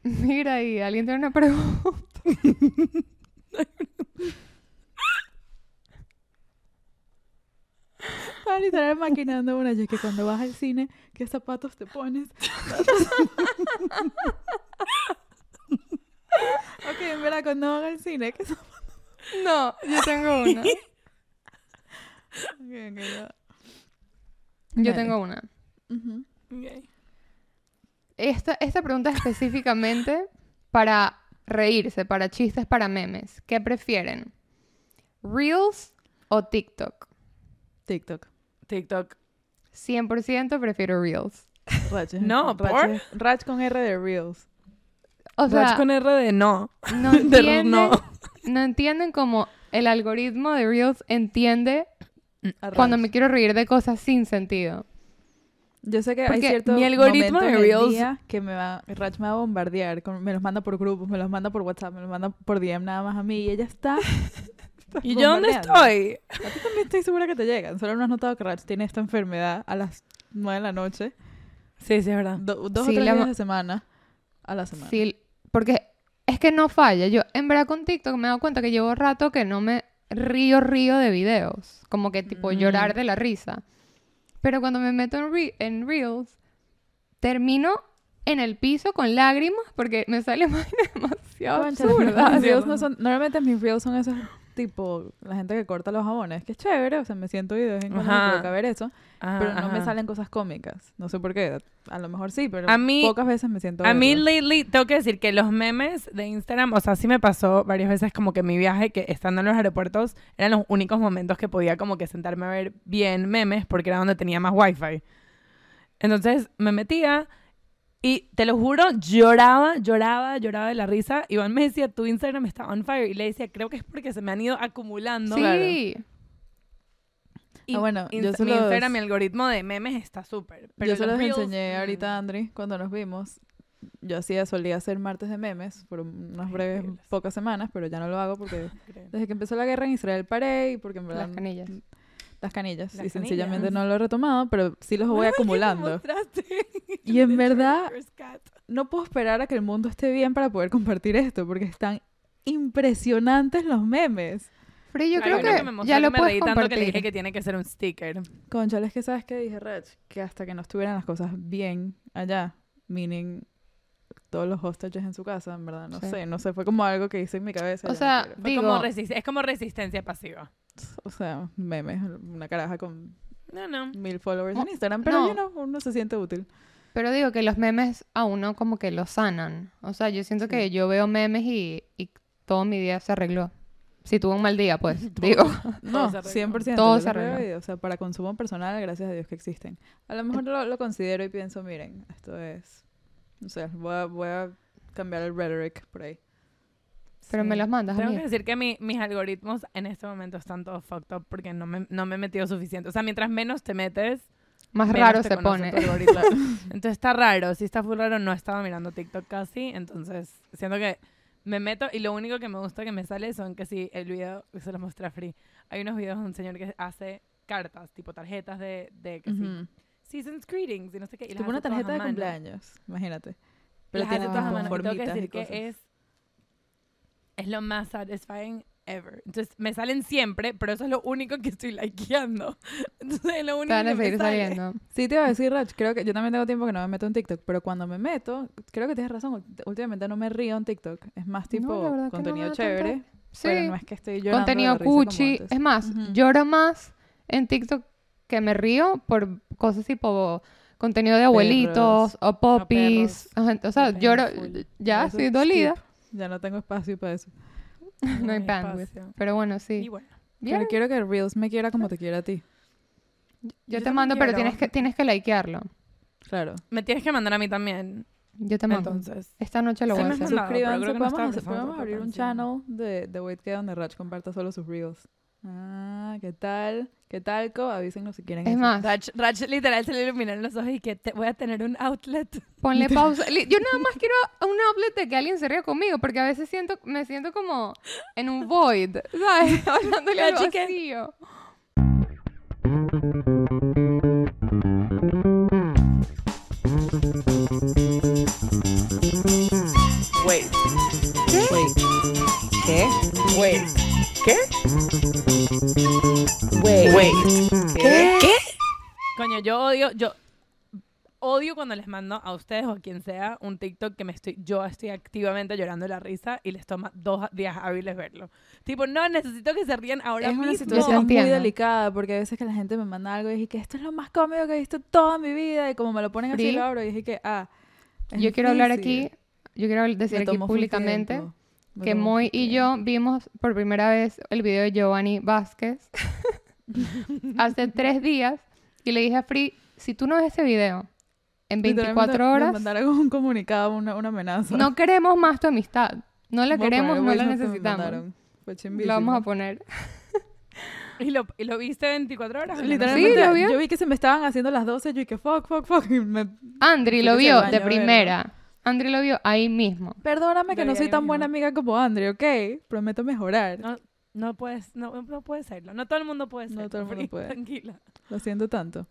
Mira, y alguien tiene una pregunta. Estaba literal maquinando una. Yo que cuando vas al cine, ¿qué zapatos te pones? ok, en verdad, cuando van al cine, ¿qué zapatos? No, yo tengo una. Ok, ok, ya. Yo Dale. tengo una. Ujú. Ok. Esta, esta pregunta es específicamente para reírse, para chistes, para memes. ¿Qué prefieren? ¿Reels o TikTok? TikTok. TikTok. 100% prefiero Reels. No, Rach, Rach con R de Reels. O sea, Rach con R de no. no de entienden, no. no entienden cómo el algoritmo de Reels entiende cuando me quiero reír de cosas sin sentido. Yo sé que hay Porque cierto mi algoritmo de Reels- que me va, Rach me va a bombardear, con- me los manda por grupos, me los manda por WhatsApp, me los manda por DM nada más a mí y ella está. ¿Y yo dónde estoy? A ti también estoy segura que te llegan. Solo no has notado que Rach tiene esta enfermedad a las 9 de la noche, Sí, sí, es verdad. do- dos Sí, o tres la días de semana a la semana. Sí, porque es que no falla. Yo, en verdad, con TikTok me he dado cuenta que llevo rato que no me río, río de videos. Como que, tipo, Mm. llorar de la risa. Pero cuando me meto en, re- en Reels, termino en el piso con lágrimas porque me sale más demasiado absurda. mis reels no son, normalmente mis reels son esos tipo la gente que corta los jabones, que es chévere, o sea, me siento y de vez en cuando me provoca ver eso, Ajá, pero no me ajá. salen cosas cómicas. No sé por qué, a lo mejor sí, pero A mí- pocas veces me siento A mí lately tengo que decir que los memes de Instagram, o sea, sí me pasó varias veces como que mi viaje, que estando en los aeropuertos, eran los únicos momentos que podía como que sentarme a ver bien memes porque era donde tenía más wifi. Entonces me metía y te lo juro, lloraba, lloraba, lloraba de la risa. Iván me decía, tu Instagram está on fire. Y le decía, creo que es porque se me han ido acumulando. sí. Y Ah, bueno, yo se mi los- Instagram, mi algoritmo de memes está súper. Yo se los Reels, enseñé mm. ahorita a Andri cuando nos vimos. Yo hacía, solía hacer martes de memes por unas breves, Increíbles. pocas semanas, pero ya no lo hago porque desde que empezó la guerra en Israel paré y porque en verdad Las canillas. Las canillas Las y sencillamente canillas. no lo he retomado, pero sí los voy Ay, ¿qué me acumulando. Y en verdad-. No puedo esperar a que el mundo esté bien para poder compartir esto, porque están impresionantes los memes. Pero yo creo uno que, me ya que lo me puedes reí tanto que le dije compartir. que tiene que ser un sticker. Conchales, que sabes que dije, Rach, que hasta que no estuvieran las cosas bien allá, meaning todos los hostages en su casa, en verdad, no Sí. sé, no sé, fue como algo que hice en mi cabeza. O sea, Fue Digo- como es como resistencia pasiva. o sea, memes, una caraja con No, no. mil followers No, en Instagram, pero no. you know, uno se siente útil. Pero digo que los memes a uno como que lo sanan. O sea, yo siento Sí. que yo veo memes y, y todo mi día se arregló. Si tuve un mal día, pues, digo. No, se arregló. 100%. Todo se arregló. y, o sea, para consumo personal, gracias a Dios que existen. A lo mejor lo, lo considero y pienso, miren, esto es, no sé, voy a, voy a cambiar el rhetoric por ahí. Pero me Sí. los mandas a Tengo mí. que decir que mi- mis algoritmos en este momento están todos fucked up porque no me, no me he metido suficiente. O sea, mientras menos te metes, Más raro se pone. entonces está raro. Si está full raro, no estaba mirando TikTok casi. Entonces, siento que me meto y lo único que me gusta que me sale son que si el video, se los mostré a Free. Hay unos videos de un señor que hace cartas, tipo tarjetas de, de que sí, Ujú. Season's greetings y no sé qué. Y las Tipo una hace tarjeta de mano. cumpleaños, imagínate. Pero Pero tiene todas a mano. Y tengo que decir que es, es lo más satisfying ever. Entonces, me salen siempre, pero eso es lo único que estoy likeando. Entonces, es lo único van que a me seguir sale. saliendo. Sí, te iba a decir, Rach, creo que yo también tengo tiempo que no me meto en TikTok, pero cuando me meto, creo que tienes razón, últimamente no me río en TikTok, es más tipo no contenido da chévere, tanto- pero Sí. no es que estoy llorando Contenido cuchi. Es más, Ujú. lloro más en TikTok que me río por cosas tipo contenido de abuelitos o popis. O sea, lloro full. ya, estoy dolida. Ya no tengo espacio para eso. no hay hay bandwidth. Pero bueno, Y sí. bueno. Bien. Pero quiero que Reels me quiera como te quiera a ti. Yo yo te mando, pero tienes que, tienes que likearlo. Claro. Me tienes que mandar a mí también. Yo te mando. Entonces. Esta noche lo Sí voy a hacer. Suscríbanse, no podemos, tanta abrir un channel de, de Wait que donde Rach comparta solo sus Reels. Ah, ¿qué tal? ¿Qué tal, Co? Avísenos si quieren Es eso. más, Rach, Rach literal se le iluminaron los ojos y que te voy a tener un outlet. ponle pausa. Yo nada más quiero un outlet de que alguien se ría conmigo, porque a veces siento, me siento como en un void, ¿sabes? Hablándole al vacío. Wait. ¿Qué? Wait. ¿Qué? Wait. Wait. ¿Qué? ¿Qué? Coño, yo odio, yo odio cuando les mando a ustedes o a quien sea un TikTok que me estoy, yo estoy activamente llorando de la risa y les toma dos días hábiles verlo. Tipo, no, necesito que se rían ahora es una mismo. situación muy delicada porque a veces que la gente me manda algo y dije que esto es lo más cómico que he visto toda mi vida y como me lo ponen así lo abro y dije que ah es Yo quiero hablar difícil. aquí, yo quiero decir aquí públicamente tiempo. Que Moy y yo vimos por primera vez el video de Giovanni Vázquez hace tres días y le dije a Free, si tú no ves ese video en Literalmente 24 Me horas, mandaron un comunicado, una, una amenaza. no queremos más tu amistad. No la Voy queremos, no la necesitamos. Lo vamos a poner. ¿Y lo, ¿Y lo viste 24 horas? Literalmente, Sí, ¿lo vio? yo vi que se me estaban haciendo las 12 yo y que fuck, fuck, fuck. y me- Andri lo vio de primera. Andri lo vio ahí mismo. Perdóname que no soy tan buena amiga como Andre, ¿ok? Prometo mejorar. No, no puedes, no, no puedes serlo. No todo el mundo puede No serlo. todo el mundo puede. Tranquila. Lo siento tanto.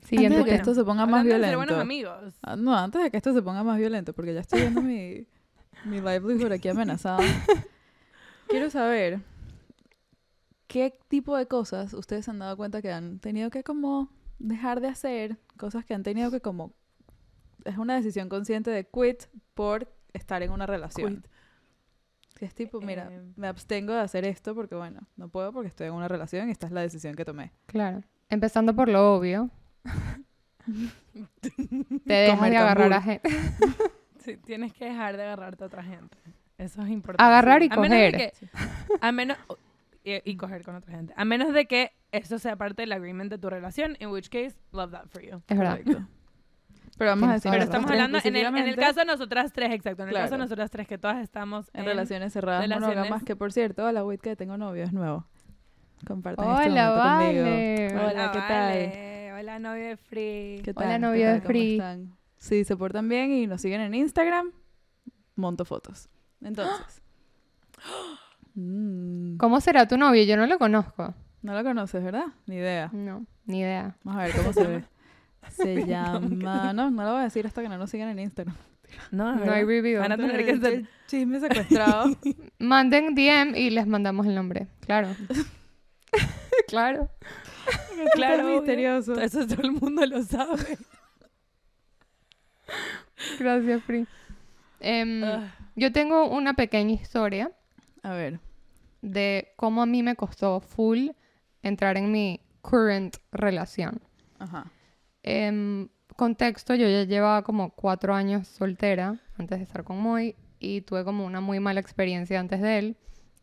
Siguiente antes de que esto se ponga más Hablando de ser violento. buenos amigos. Ah, no, antes de que esto se ponga más violento, porque ya estoy viendo mi, mi livelihood aquí amenazada. Quiero saber qué tipo de cosas ustedes se han dado cuenta que han tenido que como dejar de hacer, cosas que han tenido que como es una decisión consciente de quit por estar en una relación. Quit. Es tipo, mira, Eh, me abstengo de hacer esto porque bueno, no puedo porque estoy en una relación y esta es la decisión que tomé. Claro. Empezando por lo obvio. Te dejas de agarrar a gente. Sí, tienes que dejar de agarrarte a otra gente. Eso es importante. Agarrar y A menos coger. que- a menos y, y coger con otra gente. A menos de que eso sea parte del agreement de tu relación, in which case, love that for you. Es verdad. Pero vamos a decir, Pero estamos hablando en el, en el específicamente caso de nosotras tres, exacto. En el caso de nosotras tres, que todas estamos en relaciones cerradas relaciones- monógamas, que por cierto, hola Wit, que tengo novio, es nuevo. Compartan este Hola, momento conmigo. vale. Hola, ¿qué tal? Hola, novio de Free. ¿Qué Hola, tal? novio ¿Qué de Free. están? Si se portan bien y nos siguen en Instagram, monto fotos. Entonces. Mm, ¿Cómo será tu novio? Yo no lo conozco. no lo conoces, ¿verdad? Ni idea. No, ni idea. Vamos a ver cómo se ve. Se llama... No, no lo voy a decir hasta que no nos sigan en Instagram. No, No hay review. Van a tener que ser... Chisme secuestrado. Manden DM y les mandamos el nombre. Claro. claro. Claro, obvio. misterioso. Eso todo el mundo lo sabe. Gracias, Free. Em, Ah, yo tengo una pequeña historia A ver. de cómo a mí me costó full entrar en mi current relación. Ajá. En contexto, yo ya llevaba como cuatro años soltera antes de estar con Moy y tuve como una muy mala experiencia antes de él.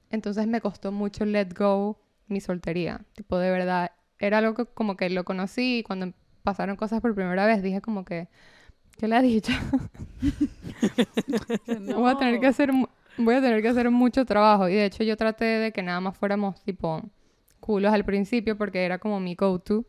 Entonces me costó mucho let go mi soltería. Tipo, de verdad, era algo que como que lo conocí y cuando pasaron cosas por primera vez dije como que, ¿qué le ha dicho? Voy a tener que hacer voy a tener que hacer mucho trabajo y de hecho yo traté de que nada más fuéramos tipo culos al principio porque era como mi go-to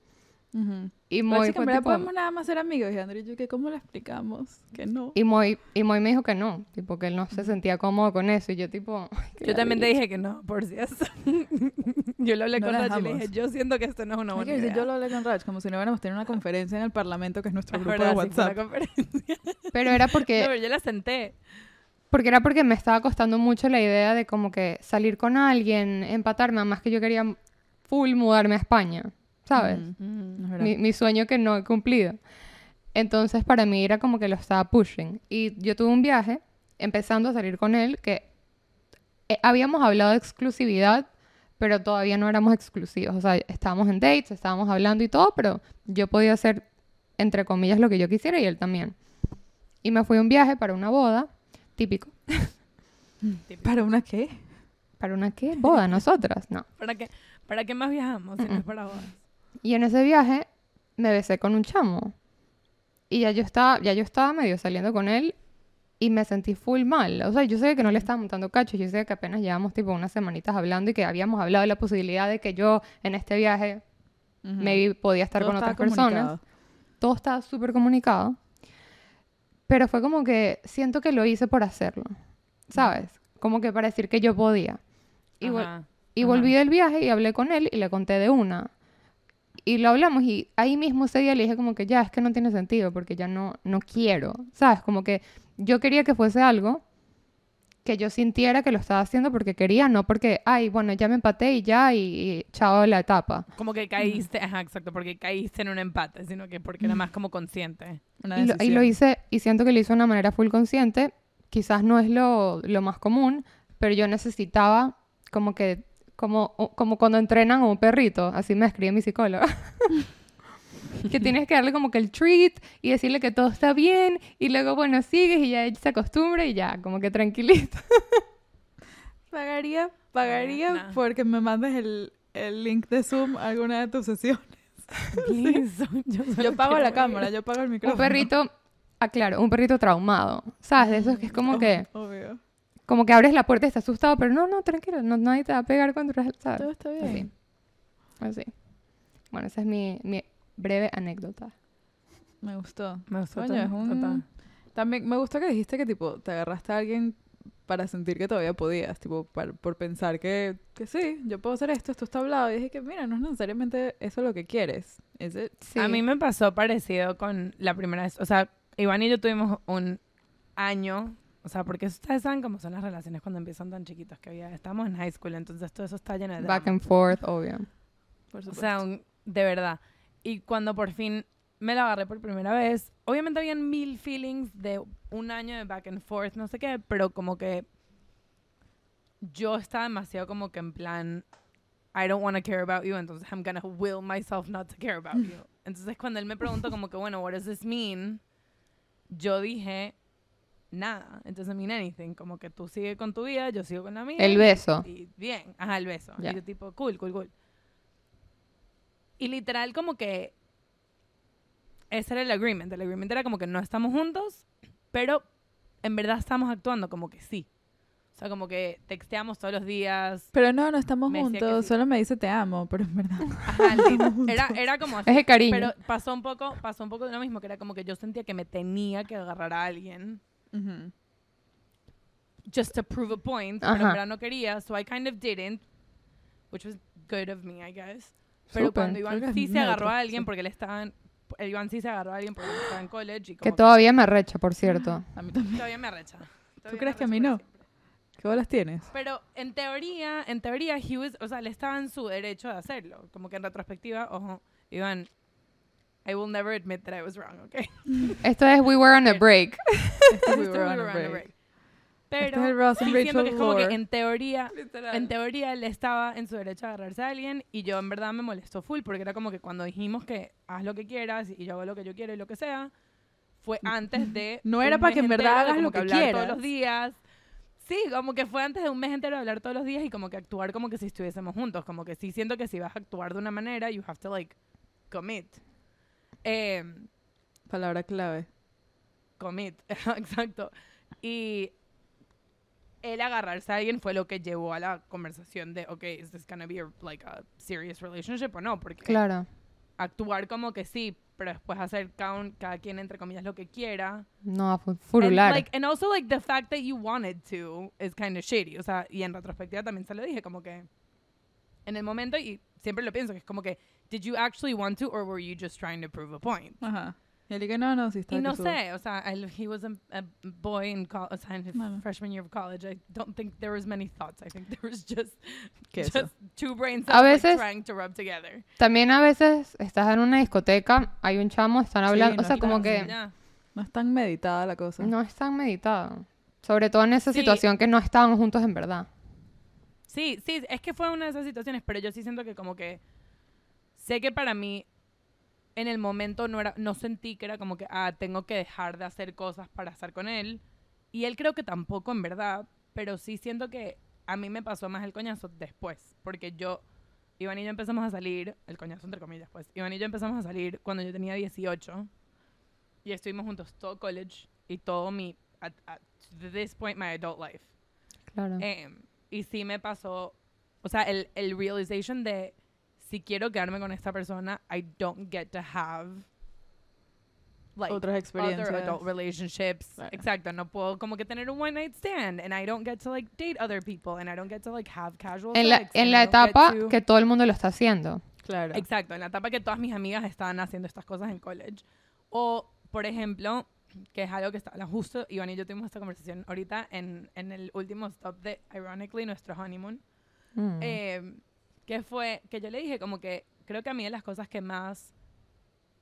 Ujú. Y sí en fue tipo- podemos nada más ser amigos. Y André y yo, que ¿cómo le explicamos? Que no. Y Moy, y Moy me dijo que no, tipo que él no se sentía cómodo con eso. Y yo tipo... "Ay, qué Yo también te ladilla". dije que no, por si es. yo lo hablé No con Rach y le dije, yo siento que esto no es una buena que idea. yo lo hablé con Raj, como si no hubiéramos tenido una conferencia en el Parlamento, que es nuestro Es grupo verdad, de sí, WhatsApp. conferencia. Pero era No, porque, pero yo la senté. porque era porque me estaba costando mucho la idea de como que salir con alguien, empatarme, más que yo quería full mudarme a España, ¿sabes? Mm. mi, mi sueño que no he cumplido. Entonces para mí era como que lo estaba pushing. Y yo tuve un viaje empezando a salir con él que eh, habíamos hablado de exclusividad, pero todavía no éramos exclusivos. O sea, estábamos en dates, estábamos hablando y todo, pero yo podía hacer, entre comillas, lo que yo quisiera y él también. Y me fui a un viaje para una boda, típico. ¿Para una qué? ¿Para una qué? ¿Boda? ¿Nosotras? No. ¿Para qué, ¿Para qué más viajamos si no es para bodas? Y en ese viaje me besé con un chamo. Y ya yo estaba, ya yo estaba medio saliendo con él y me sentí full mal. O sea, yo sé que no le estaba montando cacho, yo sé que apenas llevamos tipo unas semanitas hablando y que habíamos hablado de la posibilidad de que yo en este viaje maybe podía estar Todo con otras personas. Todo estaba súper comunicado. Pero fue como que siento que lo hice por hacerlo. ¿Sabes? Como que para decir que yo podía. Y, vol- Ajá. y Ajá. volví del viaje y hablé con él y le conté de una. Y lo hablamos y ahí mismo ese día le dije como que ya, es que no tiene sentido porque ya no, no quiero. ¿Sabes? Como que yo quería que fuese algo que yo sintiera que lo estaba haciendo porque quería, no porque, ay, bueno, ya me empaté y ya, y, y chao la etapa. Como que caíste, ajá, exacto, porque caíste en un empate, sino que porque era más como consciente. Una Y lo, y decisión. lo hice, y siento que lo hice de una manera full consciente. Quizás no es lo, lo más común, pero yo necesitaba como que, como, como cuando entrenan a un perrito, así me escribe mi psicóloga. que tienes que darle como que el treat y decirle que todo está bien, y luego, bueno, sigues y ya él se acostumbra y ya, como que tranquilito. Pagaría, pagaría porque me mandes el, el link de Zoom a alguna de tus sesiones. Please, yo, pago la ver. cámara, yo pago el micrófono. un perrito, ah, claro, un perrito traumado. ¿Sabes? De esos que es como Oh, que, Obvio. Como que abres la puerta y está asustado, pero no, no, tranquilo, no, nadie te va a pegar cuando ¿sabes? Todo está bien. Así. Así. Bueno, esa es mi, mi breve anécdota. Me gustó. Me gustó Coño, to- es un- total. También me gustó que dijiste que tipo te agarraste a alguien para sentir que todavía podías, tipo par- por pensar que, que sí, yo puedo hacer esto, esto está hablado. Y dije que mira, no es necesariamente eso lo que quieres. Sí. A mí me pasó parecido con la primera vez. O sea, Iván y yo tuvimos un año. O sea, porque ustedes saben cómo son las relaciones cuando empiezan tan chiquitos que había. Estábamos en high school, entonces todo eso está lleno de Back drama. and forth, obvio. Por O supuesto. sea, un- de verdad. Y cuando por fin me la agarré por primera vez, obviamente habían mil feelings de un año de back and forth, no sé qué, pero como que yo estaba demasiado como que en plan, I don't want to care about you, entonces I'm gonna will myself not to care about you. Entonces cuando él me preguntó como que, bueno, what does this mean? Yo dije, nada, it doesn't mean anything, como que tú sigue con tu vida, yo sigo con la mía. El beso. Y bien, ajá, el beso. Ya. Y yo tipo, cool, cool, cool. Y literal como que ese era el agreement. El agreement era como que no estamos juntos, pero en verdad estamos actuando como que sí. O sea, como que texteamos todos los días. Pero no, no estamos Me juntos, sí. solo me dice te amo, pero en verdad. Ajá, era, era como así. Es de cariño. Pero pasó un poco, pasó un poco de lo mismo, que era como que yo sentía que me tenía que agarrar a alguien Ujú. just to prove a point, pero en verdad no quería, so I kind of didn't, which was good of me, I guess. Pero Súper. cuando Iván que sí se agarró a alguien porque él estaba en, el Iván sí se agarró a alguien porque estaba en college y Que como todavía me arrecha, por cierto. A mí también. todavía me arrecha. Todavía crees me que a mí no? siempre. ¿Qué bolas tienes? Pero en teoría, en teoría, he was, o sea, él estaba en su derecho de hacerlo. Como que en retrospectiva, ojo, Iván, I will never admit that I was wrong, okay? Esto es We Were on a Break. We Esto were we on a were on a break. break. Este Pero es el Ross and siento que es Rachel como que en teoría, en teoría él estaba en su derecho a agarrarse a alguien y yo en verdad me molestó full porque era como que cuando dijimos que haz lo que quieras y yo hago lo que yo quiero y lo que sea, fue antes de No era para que en verdad hagas lo que hablar quieras. todos los días. Sí, como que fue antes de un mes entero de hablar todos los días y como que actuar como que si estuviésemos juntos, como que sí siento que si vas a actuar de una manera, you have to like commit. Eh, Palabra clave. commit, exacto. Y el agarrarse a alguien fue lo que llevó a la conversación de, ok, is this gonna be a, like a serious relationship o no? Porque Claro. actuar como que sí, pero después hacer cada, cada quien entre comillas lo que quiera. No, fu- And, furular. like, and also like the fact that you wanted to is kind of shady. O sea, y en retrospectiva también se lo dije, como que en el momento, y siempre lo pienso, que es como que, did you actually want to or were you just trying to prove a point? Ajá. Y él dije, no, no, sí está. Y que no sé, o sea, él- he was a, a boy in college, o sea, en Bueno. freshman year of college. I don't think there was many thoughts. I think there was just, just two brain A cells like, veces- trying to rub together. También a veces estás en una discoteca, hay un chamo, están Sí, hablando, o no, sea, como que. No es tan meditada la cosa. no es tan meditado. Sobre todo en esa Sí. situación que no estaban juntos en verdad. Sí, sí, es que fue una de esas situaciones, pero yo sí siento que como que sé que para mí en el momento no era no sentí que era como que ah, tengo que dejar de hacer cosas para estar con él y él creo que tampoco en verdad, pero sí siento que a mí me pasó más el coñazo después, porque yo Iván y yo empezamos a salir, el coñazo entre comillas, pues. Iván y yo empezamos a salir cuando yo tenía 18 y estuvimos juntos todo college y todo mi at, at this point my adult life. Claro. Em, y sí me pasó, o sea, el, el realization de si quiero quedarme con esta persona, I don't get to have like Otras experiencias. other adult relationships. Claro. Exacto, no puedo como que tener un one night stand and I don't get to like date other people and I don't get to like have casual en la, sex en la don't get etapa to- que todo el mundo lo está haciendo. Claro. Exacto, en la etapa que todas mis amigas estaban haciendo estas cosas en college. O, por ejemplo, que es algo que está, justo Iván y yo tuvimos esta conversación ahorita en, en el último stop de, ironically, nuestro honeymoon, Mm. eh, que fue que yo le dije como que creo que a mí de las cosas que más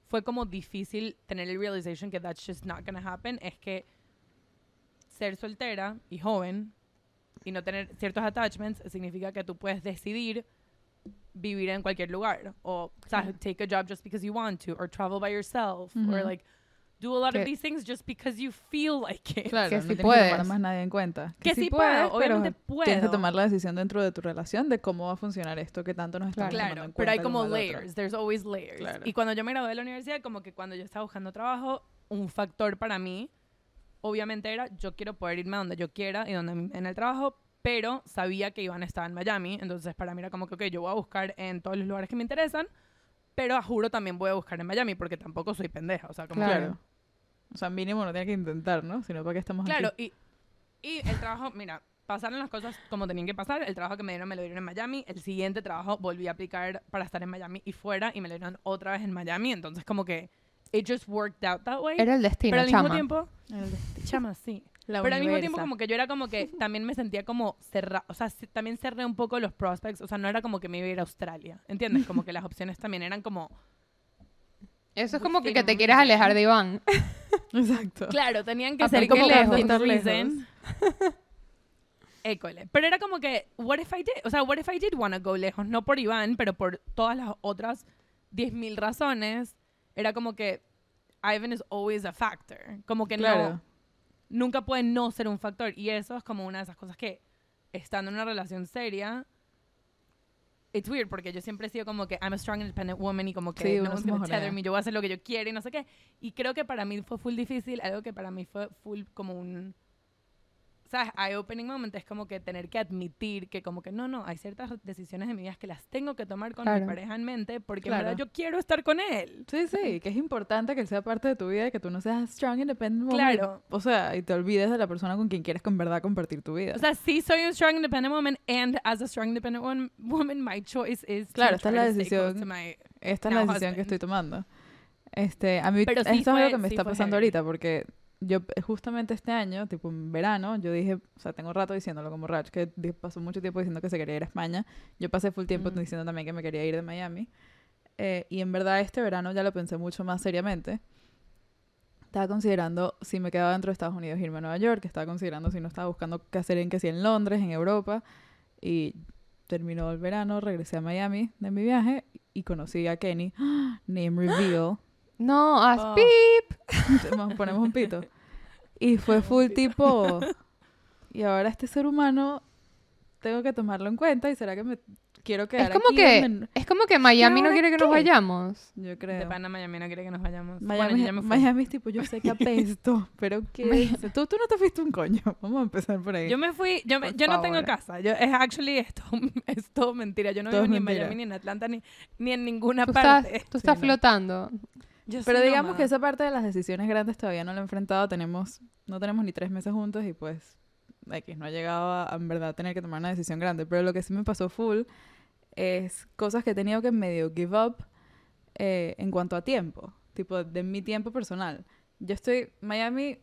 fue como difícil tener el realization que that's just not gonna happen es que ser soltera y joven y no tener ciertos attachments significa que tú puedes decidir vivir en cualquier lugar o ¿sabes? take a job just because you want to or travel by yourself or Ujú. like do a lot of Que- these things just because you feel like it. Claro, Que no sí tienes que puedes. tomar más nadie en cuenta. Que sí puedes, puedo, obviamente pero Tienes que puedo. tomar la decisión dentro de tu relación de cómo va a funcionar esto que tanto nos estamos Claro. tomando en Claro, pero hay cuenta como layers, there's always layers. Claro. Y cuando yo me gradué de la universidad, como que cuando yo estaba buscando trabajo, un factor para mí, obviamente era, yo quiero poder irme a donde yo quiera y donde en el trabajo, pero sabía que Iván estaba en Miami, entonces para mí era como que, ok, yo voy a buscar en todos los lugares que me interesan, pero a juro también voy a buscar en Miami, porque tampoco soy pendeja, o sea, como Claro. Claro. O sea, mínimo no tiene que intentar, ¿no? Sino para qué estamos Claro, aquí. y, y el trabajo, mira, pasaron las cosas como tenían que pasar. El trabajo que me dieron me lo dieron en Miami. El siguiente trabajo volví a aplicar para estar en Miami y fuera y me lo dieron otra vez en Miami. Entonces, como que it just worked out that way. Era el destino, pero al chama. mismo tiempo, chama, sí. La pero al mismo tiempo como que yo era como que también me sentía como cerrada, o sea, también cerré un poco los prospects, o sea, no era como que me iba a ir a Australia, ¿entiendes? Como que las opciones también eran como, Eso es como que, que te quieres reason. alejar de Iván. Exacto. claro, tenían que ser como lejos, lejos. reason. École. Pero era como que, what if I did? O sea, what if I did wanna go lejos? No por Iván, pero por todas las otras 10.000 razones. Era como que Ivan is always a factor. Como que Claro. no, nunca puede no ser un factor. Y eso es como una de esas cosas que, estando en una relación seria, it's weird porque yo siempre he sido como que I'm a strong independent woman y como que Sí, no one's gonna tether me, yo voy a hacer lo que yo quiera y no sé qué. Y creo que para mí fue full difícil, algo que para mí fue full como un ¿sabes? Eye-opening moment es como que tener que admitir que como que no, no, hay ciertas decisiones de mi vida que las tengo que tomar con Claro. mi pareja en mente porque Claro. en verdad yo quiero estar con él. Sí, sí, que es importante que él sea parte de tu vida y que tú no seas strong, independent woman. Claro. O sea, y te olvides de la persona con quien quieres con verdad compartir tu vida. O sea, sí soy un strong independent woman and as a strong independent wom- woman my choice is Claro, esta es la decisión. Esta es la decisión que husband. estoy tomando. Este, a mí Pero esto sí es fue- algo que me sí está pasando heavy. ahorita porque yo eh, justamente este año, tipo en verano, yo dije, o sea, tengo rato diciéndolo como Rach, que pasó mucho tiempo diciendo que se quería ir a España. Yo pasé full tiempo Ujú. diciendo también que me quería ir de Miami. Eh, y en verdad este verano ya lo pensé mucho más seriamente. Estaba considerando si me quedaba dentro de Estados Unidos irme a Nueva York, estaba considerando si no estaba buscando qué hacer en que si en Londres, en Europa. Y terminó el verano, regresé a Miami de mi viaje y conocí a Kenny. Name reveal. No, haz Oh. pip. Nos ponemos un pito. Y fue full tipo. Y ahora este ser humano tengo que tomarlo en cuenta y será que me quiero quedar Es como aquí que, es como que Miami no quiere que nos qué? vayamos. Yo De creo. pana Miami no quiere que nos vayamos. Miami, bueno. Miami es tipo, yo sé que apesto, pero ¿qué? Tú, tú no te fuiste un coño. Vamos a empezar por ahí. Yo me fui, yo, me- yo no tengo casa. Yo, es actually esto, es todo mentira. Yo no Todo vivo ni en. Miami, ni en Atlanta, ni, ni en ninguna Tú estás, parte. tú estás Sí, no. Yo pero digamos nómada. que esa parte de las decisiones grandes todavía no la he enfrentado. Tenemos, no tenemos ni tres meses juntos y pues X no ha llegado a, en verdad tener que tomar una decisión grande. Pero lo que sí me pasó full es cosas que he tenido que medio give up eh, en cuanto a tiempo. Tipo, de mi tiempo personal. Yo estoy, Miami,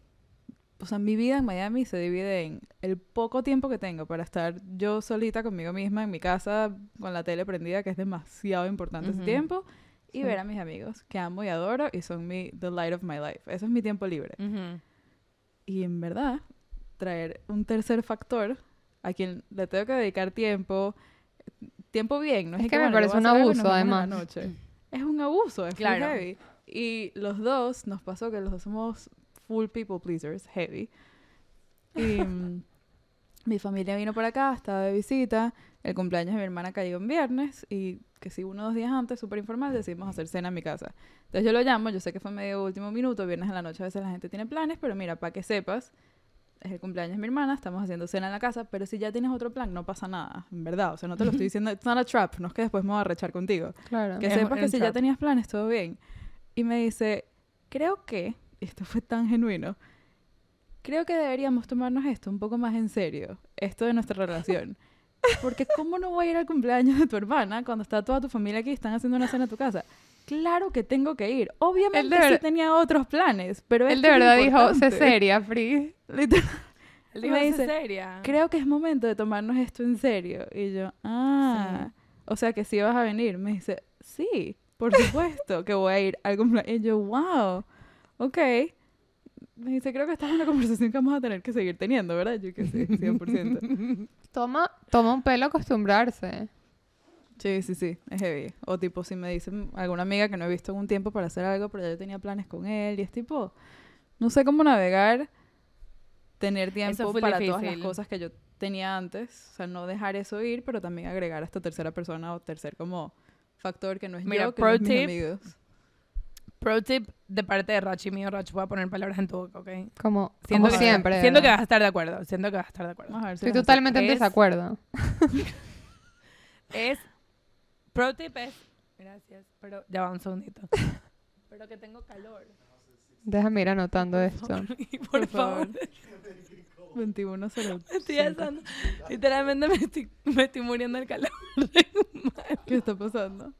o sea, mi vida en Miami se divide en el poco tiempo que tengo para estar yo solita conmigo misma en mi casa con la tele prendida, que es demasiado importante ese Ujú. tiempo, y Sí. ver a mis amigos, que amo y adoro, y son mi, the light of my life. Eso es mi tiempo libre. Ujú. Y en verdad, traer un tercer factor a quien le tengo que dedicar tiempo, tiempo bien, no es, Es y que me parece un abuso, además. noche. Es un abuso, es full Claro. heavy. Y los dos nos pasó que los dos somos full people pleasers, heavy. Y mm, mi familia vino por acá, estaba de visita. El cumpleaños de mi hermana cayó en viernes y que si uno o dos días antes, súper informal, decidimos hacer cena en mi casa. Entonces yo lo llamo, yo sé que fue medio último minuto, viernes en la noche a veces la gente tiene planes, pero mira, para que sepas, es el cumpleaños de mi hermana, estamos haciendo cena en la casa, pero si ya tienes otro plan, no pasa nada, en verdad. O sea, no te lo estoy diciendo, it's not a trap, no es que después me voy a rechar contigo. Claro. Que sepas que si ya tenías planes, todo bien. Y me dice, creo que, y esto fue tan genuino, creo que deberíamos tomarnos esto un poco más en serio, esto de nuestra relación. Porque ¿cómo no voy a ir al cumpleaños de tu hermana cuando está toda tu familia aquí y están haciendo una cena en tu casa? claro que tengo que ir. Obviamente sí tenía otros planes, pero Él de verdad dijo, sé importante". seria, Free. Literal. Él dijo, "¿Es dice, seria? Creo que es momento de tomarnos esto en serio. Y yo, ah, o sea que sí vas a venir. Me dice, sí, por supuesto que voy a ir al cumpleaños. Y yo, wow, ok. Me dice, creo que esta es una conversación que vamos a tener que seguir teniendo, ¿verdad? Yo que sí, 100%. Toma, toma un pelo acostumbrarse. Sí, sí, sí, es heavy. O tipo, si me dicen alguna amiga que no he visto en un tiempo para hacer algo, pero ya yo tenía planes con él. Y es tipo, no sé cómo navegar, tener tiempo para todas las difícil. cosas que yo tenía antes. O sea, no dejar eso ir, pero también agregar a esta tercera persona o tercer como factor que no es Mira, yo, que pro no es mis tip, amigos. Pro tip de parte de Rachi mío, Rachi, voy a poner palabras en tu boca, ¿ok? Como, Siento como que- siempre. Siento que vas a estar de acuerdo. Siento que vas a estar de acuerdo. Ver si Estoy totalmente en Es- desacuerdo. Es. Pro tip es. Gracias, pero ya va un segundito. Pero que tengo calor. Déjame ir anotando esto. Por, Por favor. favor. 21 0 Me estoy asando. Literalmente me estoy, me estoy muriendo del calor. ¿Qué está pasando?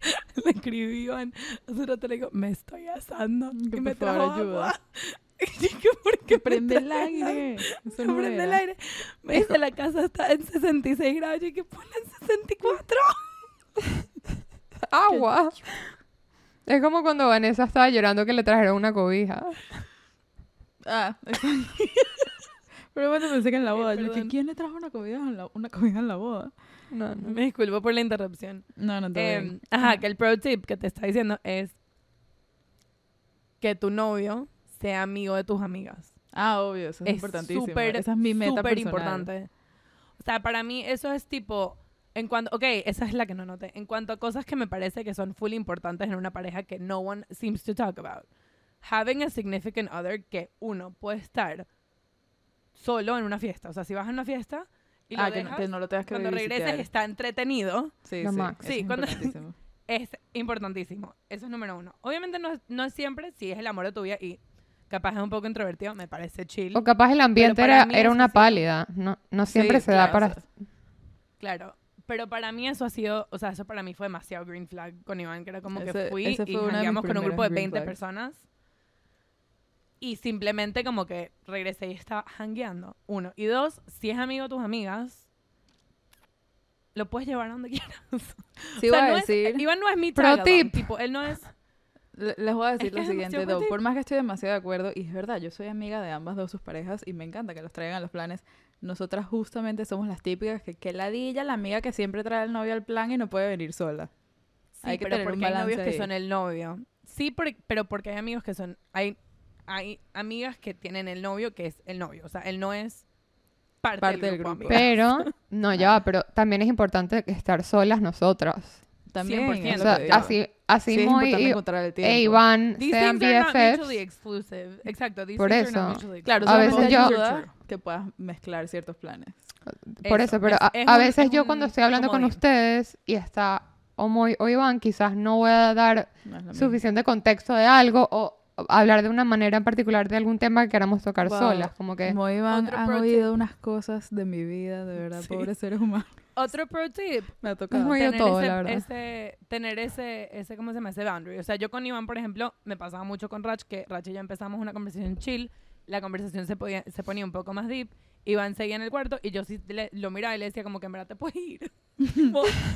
Le escribí Iván. Hace rato le digo, me estoy asando. Que y me trajo ayuda. agua. Y dije, ¿por qué prende el aire. Eso agua? no prende el aire. Me dice, la casa está en 66 grados. Y que ponle en 64. ¡Agua! Es como cuando Vanessa estaba llorando que le trajeron una cobija. Ah, pensé que en la Ok, boda. Yo, perdón. ¿quién le trajo una cobija en la, una cobija en la boda? No, no. Me disculpo por la interrupción. No, no, todo Eh, ajá, que el pro tip que te está diciendo es que tu novio sea amigo de tus amigas. Ah, obvio, eso es, Es importantísimo. Esa es mi meta súper importante. O sea, para mí eso es tipo, en cuanto, ok, esa es la que no noté. En cuanto a cosas que me parece que son full importantes en una pareja que no one seems to talk about. Having a significant other que uno puede estar solo en una fiesta. O sea, si vas a una fiesta y Ah, lo que, no- dejas, que no lo tengas que cuando regreses está entretenido, Sí, Lo sí, max. Sí, es cuando- importantísimo. es importantísimo. Eso es número uno. Obviamente no, no es siempre, si es el amor de tu vida y capaz es un poco introvertido, me parece chill. O capaz el ambiente era, era una pálida. No, no siempre Sí, se da claro, para... o sea, Claro. Pero para mí eso ha sido, o sea, eso para mí fue demasiado green flag con Iván, que era como que Ese- fui ese y con un grupo de primeras green 20 flags. personas. Y simplemente como que regresé y estaba jangueando. Uno. Y dos, si es amigo de tus amigas, lo puedes llevar a donde quieras. Sí, O sea, a es- decir, Iván no es mi Pro tip. Tipo, él no es... le- les voy a decir Es lo siguiente, buen Por más que estoy demasiado de acuerdo, y es verdad, yo soy amiga de ambas dos sus parejas y me encanta que los traigan a los planes. Nosotras justamente somos las típicas que, que ladilla la amiga que siempre trae al novio al plan y no puede venir sola. Sí, Hay que pero tener un porque hay novios que son el novio. Sí, por- pero porque hay amigos que son... Hay, hay amigas que tienen el novio que es el novio. O sea, él no es parte, Parte del del grupo. grupo. amigas. Pero, no, ya va, pero también es importante estar solas nosotras. También, 100%. es O sea, así, así Sí, es muy... importante y- encontrar el tiempo. e Iván These sean BFFs. mutually exclusive. Exacto. These Por eso. Claro, A veces yo- ayuda que puedas mezclar ciertos planes. Por Eso, eso, pero es- a, es a un- veces es yo cuando estoy hablando con ustedes y está o Moy o Iván, quizás no voy a dar No es suficiente contexto de algo o hablar de una manera en particular de algún tema que queramos tocar Wow. solas. Como que... Como Iván, Otro han pro oído unas cosas de mi vida, de verdad, Sí. pobres seres humanos. Otro pro tip. Me ha tocado. Tener, todo, ese, la verdad. ese- tener ese, ese, ¿cómo se llama? Ese boundary. O sea, yo con Iván, por ejemplo, me pasaba mucho con Rach, que Rach y yo empezamos una conversación chill, la conversación se, podía, se ponía un poco más deep, Iván seguía en el cuarto y yo sí le- lo miraba y le decía como que en verdad te puedes ir.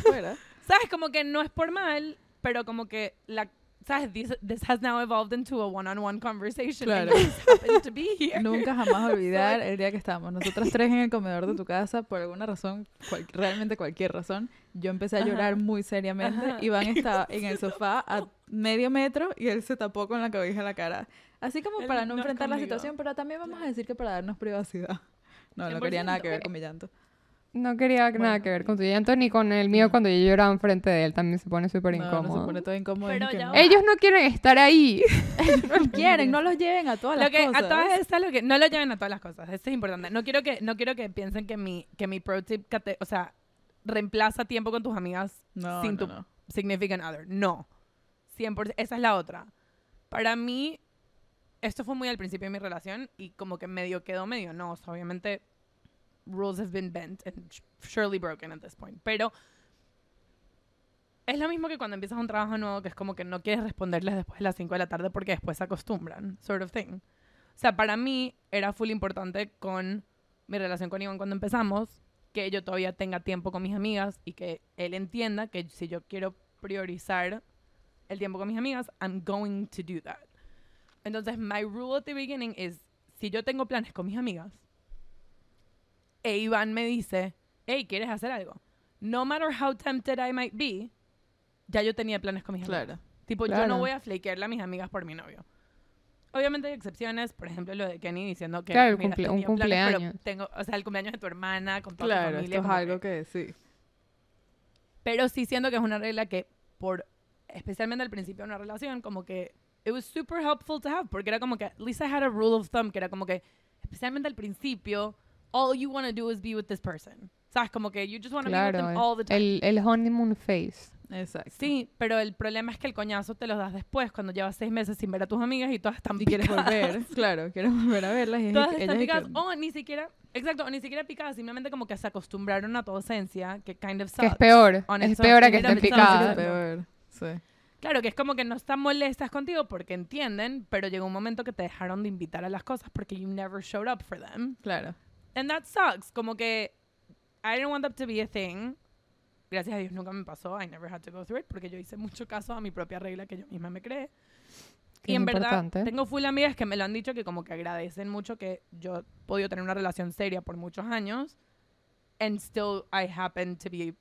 Fuera. ¿Sabes? Como que no es por mal, pero como que la... ¿Sabes? This, this has now evolved into a one-on-one conversation. Claro. And to be here. Nunca jamás olvidar el día que estábamos nosotras tres en el comedor de tu casa, por alguna razón, cual- realmente cualquier razón, yo empecé a Ajá. llorar muy seriamente. Ajá. Iván estaba en el sofá a medio metro y él se tapó con la cobija en la cara. Así como Él para no enfrentar la conmigo. situación, pero también vamos a decir que para darnos privacidad. No, no quería nada que ver 100%. con mi llanto. No quería nada que ver con tu llanto ni con el mío cuando yo lloraba enfrente de él. También se pone súper No, no, incómodo. se pone todo incómodo. Pero ya no. Ellos no quieren estar ahí. no quieren, no los lleven a todas Lo las que, cosas. a todas estas, lo que, no lo lleven a todas las cosas. Esto es importante. No quiero que, no quiero que piensen que mi, que mi pro tip, cate- o sea, reemplaza tiempo con tus amigas No, sin no, tu no. significant other. No. 100%. Esa es la otra. Para mí, esto fue muy al principio de mi relación y como que medio quedó medio no. O sea, obviamente, rules have been bent and surely broken at this point. Pero es lo mismo que cuando empiezas un trabajo nuevo, que es como que no quieres responderles después de las 5 de la tarde porque después se acostumbran, sort of thing. O sea, para mí era full importante con mi relación con Iván cuando empezamos, que yo todavía tenga tiempo con mis amigas y que él entienda que si yo quiero priorizar el tiempo con mis amigas, I'm going to do that. Entonces, my rule at the beginning is, si yo tengo planes con mis amigas, e Iván me dice, hey, ¿quieres hacer algo? No matter how tempted I might be, ya yo tenía planes con mis amigas. Claro. Tipo, yo Claro. no voy a flakearle a mis amigas por mi novio. Obviamente hay excepciones, por ejemplo, lo de Kenny diciendo que Claro, el mira, cumple- un tenía planes, pero cumpleaños. tengo, o sea, el cumpleaños de tu hermana con toda tu Claro, familia. esto es como que- algo que sí. pero sí siento que es una regla que por especialmente al principio de una relación como que it was super helpful to have porque era como que at least I had a rule of thumb que era como que especialmente al principio all you want to do is be with this person sabes como que you just want to be with them all the Claro, time el, el honeymoon phase. Exacto. sí pero el problema es que el coñazo te lo das después cuando llevas seis meses sin ver a tus amigas y todas están Y quieres picadas. volver, claro, quieres volver a verlas y es- todas están y que- picadas o ni siquiera exacto o ni siquiera picadas simplemente como que se acostumbraron a tu ausencia que kind of Que es sucks. peor. On Es its peor a que estén picadas. diciendo. peor. Sí. Claro, que es como que no están molestas contigo porque entienden, pero llegó un momento que te dejaron de invitar a las cosas porque you never showed up for them. Claro. And that sucks. Como que I didn't want that to be a thing. Gracias a Dios nunca me pasó. I never had to go through it porque yo hice mucho caso a mi propia regla que yo misma me creé. Y en verdad, importante. tengo full amigas que me lo han dicho que como que agradecen mucho que yo he podido tener una relación seria por muchos años and still I happen to be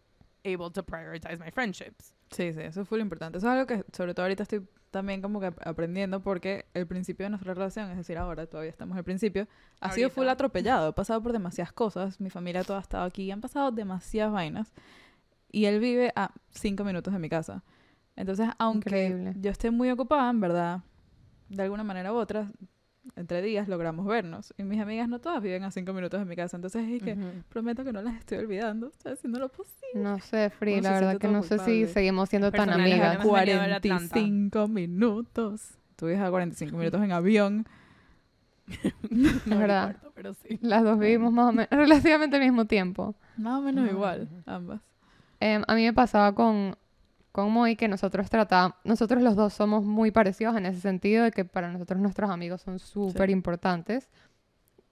able to prioritize my friendships. Sí, sí, eso es full importante. Eso es algo que sobre todo ahorita estoy también como que ap- aprendiendo porque el principio de nuestra relación, es decir, ahora todavía estamos al principio, ha sido full Ahorita. atropellado. He pasado por demasiadas cosas. Mi familia toda ha estado aquí. Han pasado demasiadas vainas. Y él vive a cinco minutos de mi casa. Entonces, aunque Increíble. yo esté muy ocupada, en verdad, de alguna manera u otra, entre días logramos vernos. Y mis amigas no todas viven a cinco minutos de mi casa. Entonces, es que prometo que no las estoy olvidando. Estoy haciendo lo posible. No sé, Free, la verdad que no sé si seguimos siendo tan amigas. Hemos venido a ver Atlanta. 45 minutos. Tú viajas a 45 minutos en avión. No me verdad. acuerdo, pero sí. Las dos vivimos más o menos relativamente al mismo tiempo. Más o menos No. igual, ambas. Em, a mí me pasaba con, con Moy que nosotros tratábamos, nosotros los dos somos muy parecidos en ese sentido de que para nosotros nuestros amigos son súper importantes.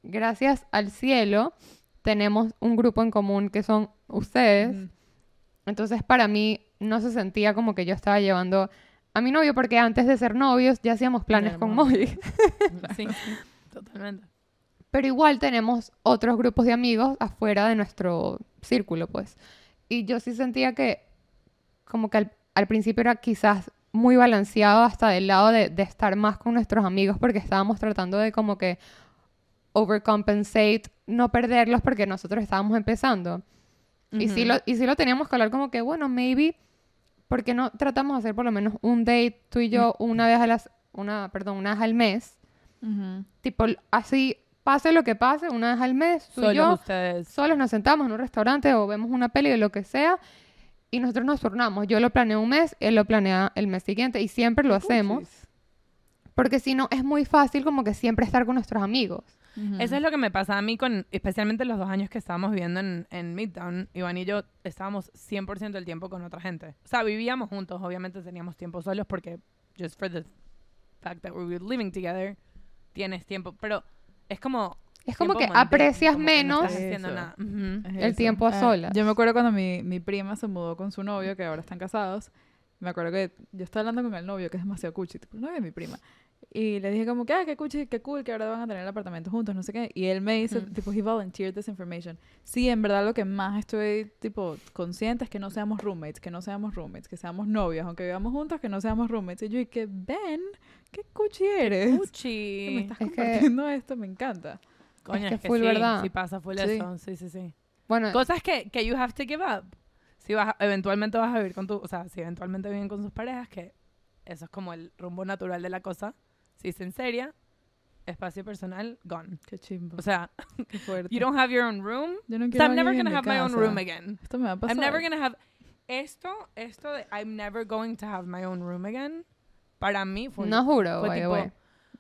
Gracias al cielo tenemos un grupo en común que son ustedes. Entonces para mí no se sentía como que yo estaba llevando a mi novio porque antes de ser novios ya hacíamos planes con. Moy. Sí, totalmente. Pero igual tenemos otros grupos de amigos afuera de nuestro círculo, pues. Y yo sí sentía que como que al, al principio era quizás muy balanceado hasta del lado de, de estar más con nuestros amigos porque estábamos tratando de como que overcompensate, no perderlos porque nosotros estábamos empezando. Y, sí lo, y sí lo teníamos que hablar como que, bueno, maybe, porque no tratamos de hacer por lo menos un date tú y yo una vez a las, una, perdón, una vez al mes? Ujú. Tipo, así, pase lo que pase, una vez al mes, tú y yo, ustedes. solos nos sentamos en un restaurante o vemos una peli de lo que sea y nosotros nos turnamos. Yo lo planeo un mes, él lo planea el mes siguiente y siempre lo hacemos porque si no es muy fácil como que siempre estar con nuestros amigos. Ujú. Eso es lo que me pasa a mí con, especialmente los dos años que estábamos viviendo en, en Midtown. Iván y yo estábamos 100% del tiempo con otra gente. O sea, vivíamos juntos, obviamente teníamos tiempo solos porque, just for the fact that we were living together, tienes tiempo. Pero es como... Es como que aprecias como que no menos estás haciendo. Es el tiempo a Ah, solas. Yo me acuerdo cuando mi, mi prima se mudó con su novio, que ahora están casados. Me acuerdo que yo estaba hablando con el novio, que es demasiado cuchi, tipo, el novio de mi prima. Y le dije como que, ah, qué cuchi, qué cool, que ahora van a tener el apartamento juntos, no sé qué. Y él me dice, tipo, he volunteered this information. Sí, en verdad lo que más estoy, tipo, consciente es que no seamos roommates, que no seamos roommates, que seamos novios, aunque vivamos juntos, que no seamos roommates. Y yo, y que, Ben, qué cuchi eres. Que me estás Es que- compartiendo esto, me encanta. Coño, que es que full sí, verdad. sí pasa full Sí. eso. Sí, sí, sí. Bueno, Cosas que, que you have to give up. Si vas a- eventualmente vas a vivir con tu, o sea, si eventualmente viven con sus parejas, que eso es como el rumbo natural de la cosa. Si es en seria, espacio personal, gone. Qué chimbo. O sea, qué fuerte. you don't have your own room. yo no So quiero I'm never gonna have my own casa. room again. Esto me va a pasar. I'm never gonna have esto, esto de I'm never going to have my own room again. Para mí fue no juro, fue tipo-.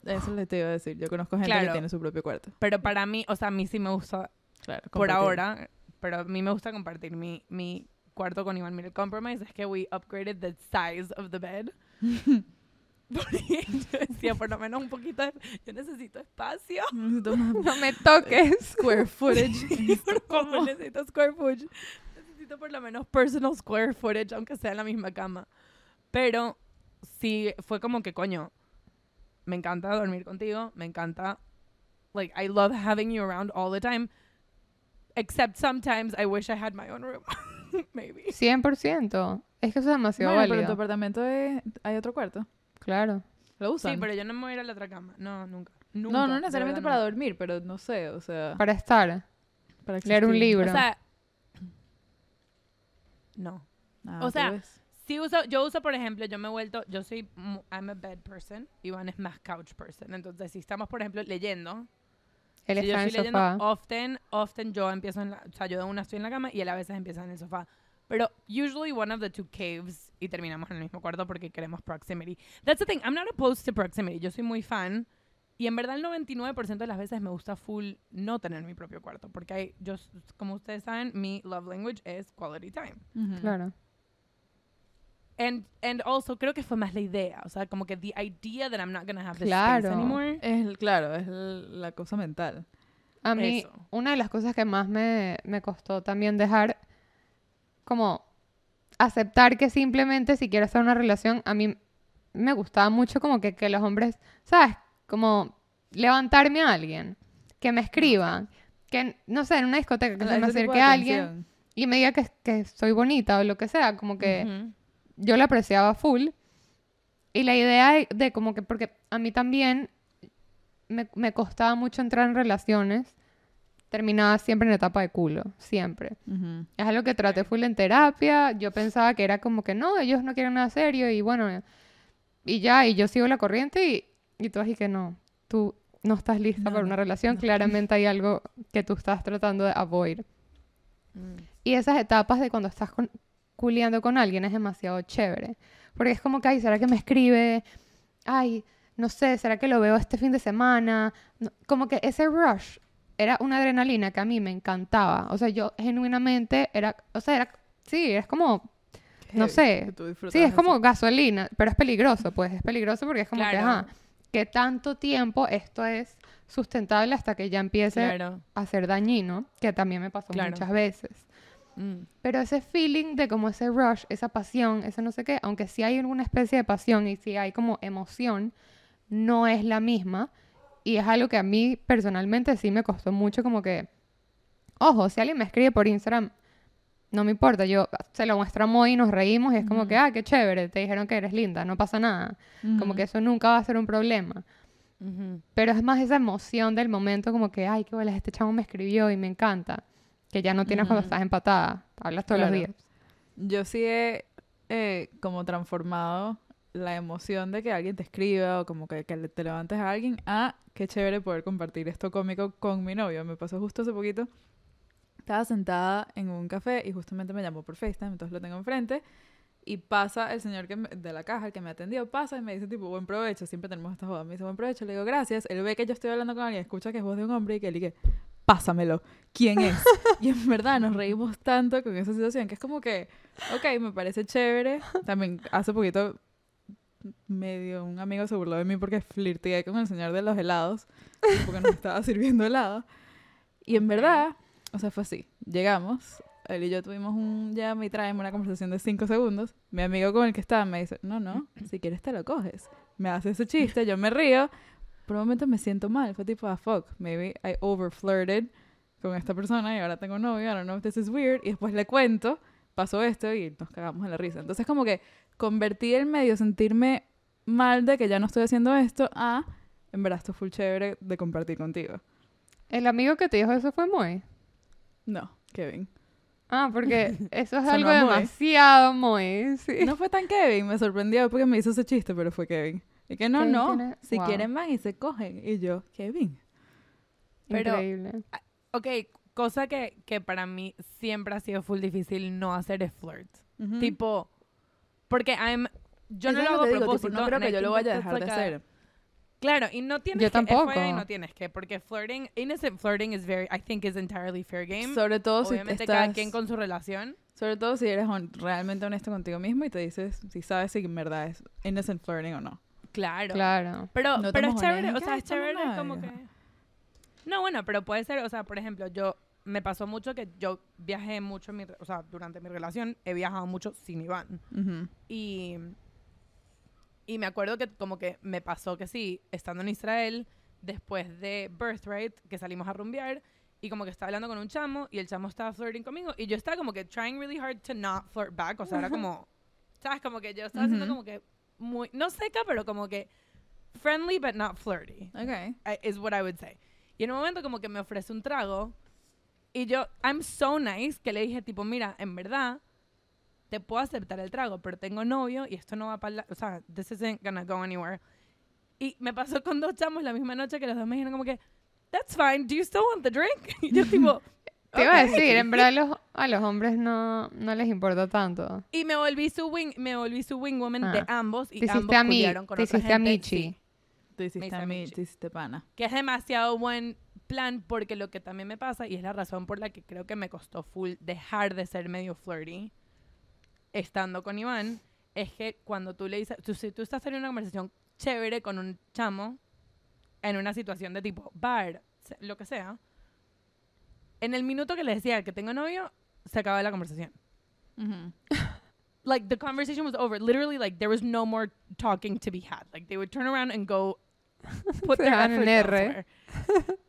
Eso le te iba a decir. Yo conozco gente que Claro. tiene su propio cuarto. pero para mí, o sea, a mí sí me gusta Claro. por ahora, pero a mí me gusta compartir mi, mi cuarto con Iván. Mira, el compromise es que we upgraded the size of the bed. Porque yo decía, por lo menos un poquito de... Yo necesito espacio. Necesito más No me toques. square footage. Como necesito square footage. Necesito por lo menos personal square footage, aunque sea en la misma cama. Pero sí, fue como que, coño, me encanta dormir contigo, me encanta, like, I love having you around all the time. Except sometimes I wish I had my own room. Maybe. 100%. Es que eso es demasiado Bueno, pero en tu válido. apartamento es- hay otro cuarto. Claro. ¿Lo usan? Sí, pero yo no me voy a ir a la otra cama. No, nunca. Nunca, no, no necesariamente para no. dormir, pero no sé, o sea... Para estar. para leer un existir. libro. O sea, no. Ah, o ¿tú sea, ves? Sí uso, yo uso, por ejemplo, yo me he vuelto, yo soy, I'm a bed person, Iván es más couch person. Entonces, si estamos, por ejemplo, leyendo, Él si yo está en estoy el leyendo, sofá. often, often yo empiezo en la, o sea, yo de una estoy en la cama y él a veces empieza en el sofá. Pero usually one of the two caves y terminamos en el mismo cuarto porque queremos proximity. That's the thing, I'm not opposed to proximity. Yo soy muy fan y en verdad el 99% de las veces me gusta full no tener mi propio cuarto porque hay, yo, como ustedes saben, mi love language es quality time. Ujú. Claro. And, and also, creo que fue más la idea. O sea, como que the idea that I'm not gonna have this Claro. space anymore. Es, claro, es la cosa mental. A mí, Eso. una de las cosas que más me, me costó también dejar, como aceptar que simplemente si quiero hacer una relación, a mí me gustaba mucho como que, que los hombres, ¿sabes? Como levantarme a alguien, que me escriban, que, no sé, en una discoteca, que se me acerque a alguien y me diga que, que soy bonita o lo que sea, como que. Yo la apreciaba full. Y la idea de, de como que, porque a mí también me, me costaba mucho entrar en relaciones, terminaba siempre en etapa de culo, siempre. Ujú. Es algo que traté full en terapia, yo pensaba que era como que no, ellos no quieren nada serio y bueno, y ya, y yo sigo la corriente y, y tú así que no, tú no estás lista No, para una relación, no. claramente hay algo que tú estás tratando de avoid. Mm. Y esas etapas de cuando estás con, culiando con alguien es demasiado chévere. Porque es como que, ay, ¿será que me escribe? Ay, no sé, ¿será que lo veo este fin de semana? No- como que ese rush era una adrenalina que a mí me encantaba. O sea, yo genuinamente era, o sea, era, sí, es como, Qué no sé. sí, es como eso. gasolina, pero es peligroso, pues, es peligroso porque es como que, ajá, que tanto tiempo esto es sustentable hasta que ya empiece Claro. a ser dañino, que también me pasó Claro. muchas veces. Mm. Pero ese feeling de como ese rush, esa pasión, ese no sé qué, aunque sí hay alguna especie de pasión y sí hay como emoción, no es la misma. Y es algo que a mí personalmente sí me costó mucho como que, ojo, si alguien me escribe por Instagram, no me importa, yo se lo Moy y nos reímos y es como que, ah, qué chévere, te dijeron que eres linda, no pasa nada. Como que eso nunca va a ser un problema. Pero es más esa emoción del momento como que, ay, qué bolas, este chavo me escribió y me encanta. Que ya no tienes cuando estás empatada. Hablas todos Claro. los días. Yo sí he eh, como transformado la emoción de que alguien te escriba o como que, que te levantes a alguien a qué chévere poder compartir esto cómico con mi novio. Me pasó justo hace poquito. Estaba sentada en un café y justamente me llamó por FaceTime, entonces lo tengo enfrente. Y pasa el señor que me- de la caja, el que me atendió, pasa y me dice tipo, buen provecho, siempre tenemos esta joda. Me dice, buen provecho, le digo, gracias. Él ve que yo estoy hablando con alguien, escucha que es voz de un hombre y que él dice, pásamelo, ¿quién es? y en verdad nos reímos tanto con esa situación que es como que, ok, me parece chévere. También hace poquito medio un amigo se burló de mí porque flirteé con el señor de los helados, porque nos estaba sirviendo helado. Y en verdad, o sea, fue así. Llegamos, él y yo tuvimos un llame y traeme una conversación de cinco segundos. Mi amigo con el que estaba me dice, no, no, si quieres te lo coges. Me hace ese chiste, yo me río, por un momento me siento mal. Fue tipo, ah, fuck, maybe I over flirted con esta persona y ahora tengo novio, I don't know if this is weird. Y después le cuento, pasó esto y nos cagamos en la risa. Entonces como que convertí el medio sentirme mal de que ya no estoy haciendo esto a, en verdad, esto full chévere de compartir contigo. El amigo que te dijo eso fue muy. No, Kevin. Ah, porque eso es Sonó algo demasiado muy. Sí. No fue tan Kevin, me sorprendió porque me hizo ese chiste, pero fue Kevin. Y que no, Kevin no, tiene- si wow. quieren van y se cogen. Y yo, Kevin. Pero- Increíble. Ok, cosa que, que para mí siempre ha sido full difícil no hacer es flirt. Tipo, porque I'm... Yo Eso no lo hago a tipo, propósito. no creo que I yo lo vaya a dejar de hacer. Claro, y no tienes Yo que, tampoco. FYI, no tienes que, porque flirting, innocent flirting is very, I think is entirely fair game. Sobre todo si Obviamente estás, cada quien con su relación. sobre todo si eres realmente honesto contigo mismo y te dices si sabes si en verdad es innocent flirting o no. Claro. Claro. Pero, No pero es chévere, o sea, "Ay, es chévere como que... novios". No, bueno, pero puede ser, o sea, por ejemplo, yo, me pasó mucho que yo viajé mucho, en mi, o sea, durante mi relación, he viajado mucho sin Iván. Ujú. Y, y me acuerdo que como que me pasó que sí, estando en Israel, después de Birthright, que salimos a rumbear, y como que estaba hablando con un chamo, y el chamo estaba flirting conmigo, y yo estaba como que trying really hard to not flirt back, o sea, era como, ¿sabes? Como que yo estaba haciendo Ujú. como que muy, no seca, pero como que friendly but not flirty, Okay. I- is what I would say. Y en un momento como que me ofrece un trago, y yo, I'm so nice, que le dije tipo, mira, en verdad, te puedo aceptar el trago, pero tengo novio y esto no va para, o sea, this isn't gonna go anywhere. Y me pasó con dos chamos la misma noche que los dos me dijeron como que, that's fine, do you still want the drink? Y yo tipo, Te iba a "Ok". decir, en verdad los- a los hombres no, no les importa tanto. Y me volví su wing, me volví su wing woman de Ah. ambos y Te ambos a mí, con te otra hiciste a gente, Michi. sí. Te hiciste a mí, te hiciste pana. que es demasiado buen plan porque lo que también me pasa y es la razón por la que creo que me costó full dejar de ser medio flirty estando con Iván es que cuando tú le dices, tú, si tú estás teniendo una conversación chévere con un chamo en una situación de tipo bar, lo que sea, en el minuto que le decía que tengo novio, se acaba la conversación. Like the conversation was over. Literally, like there was no more talking to be had. Like they would turn around and go put their van en R.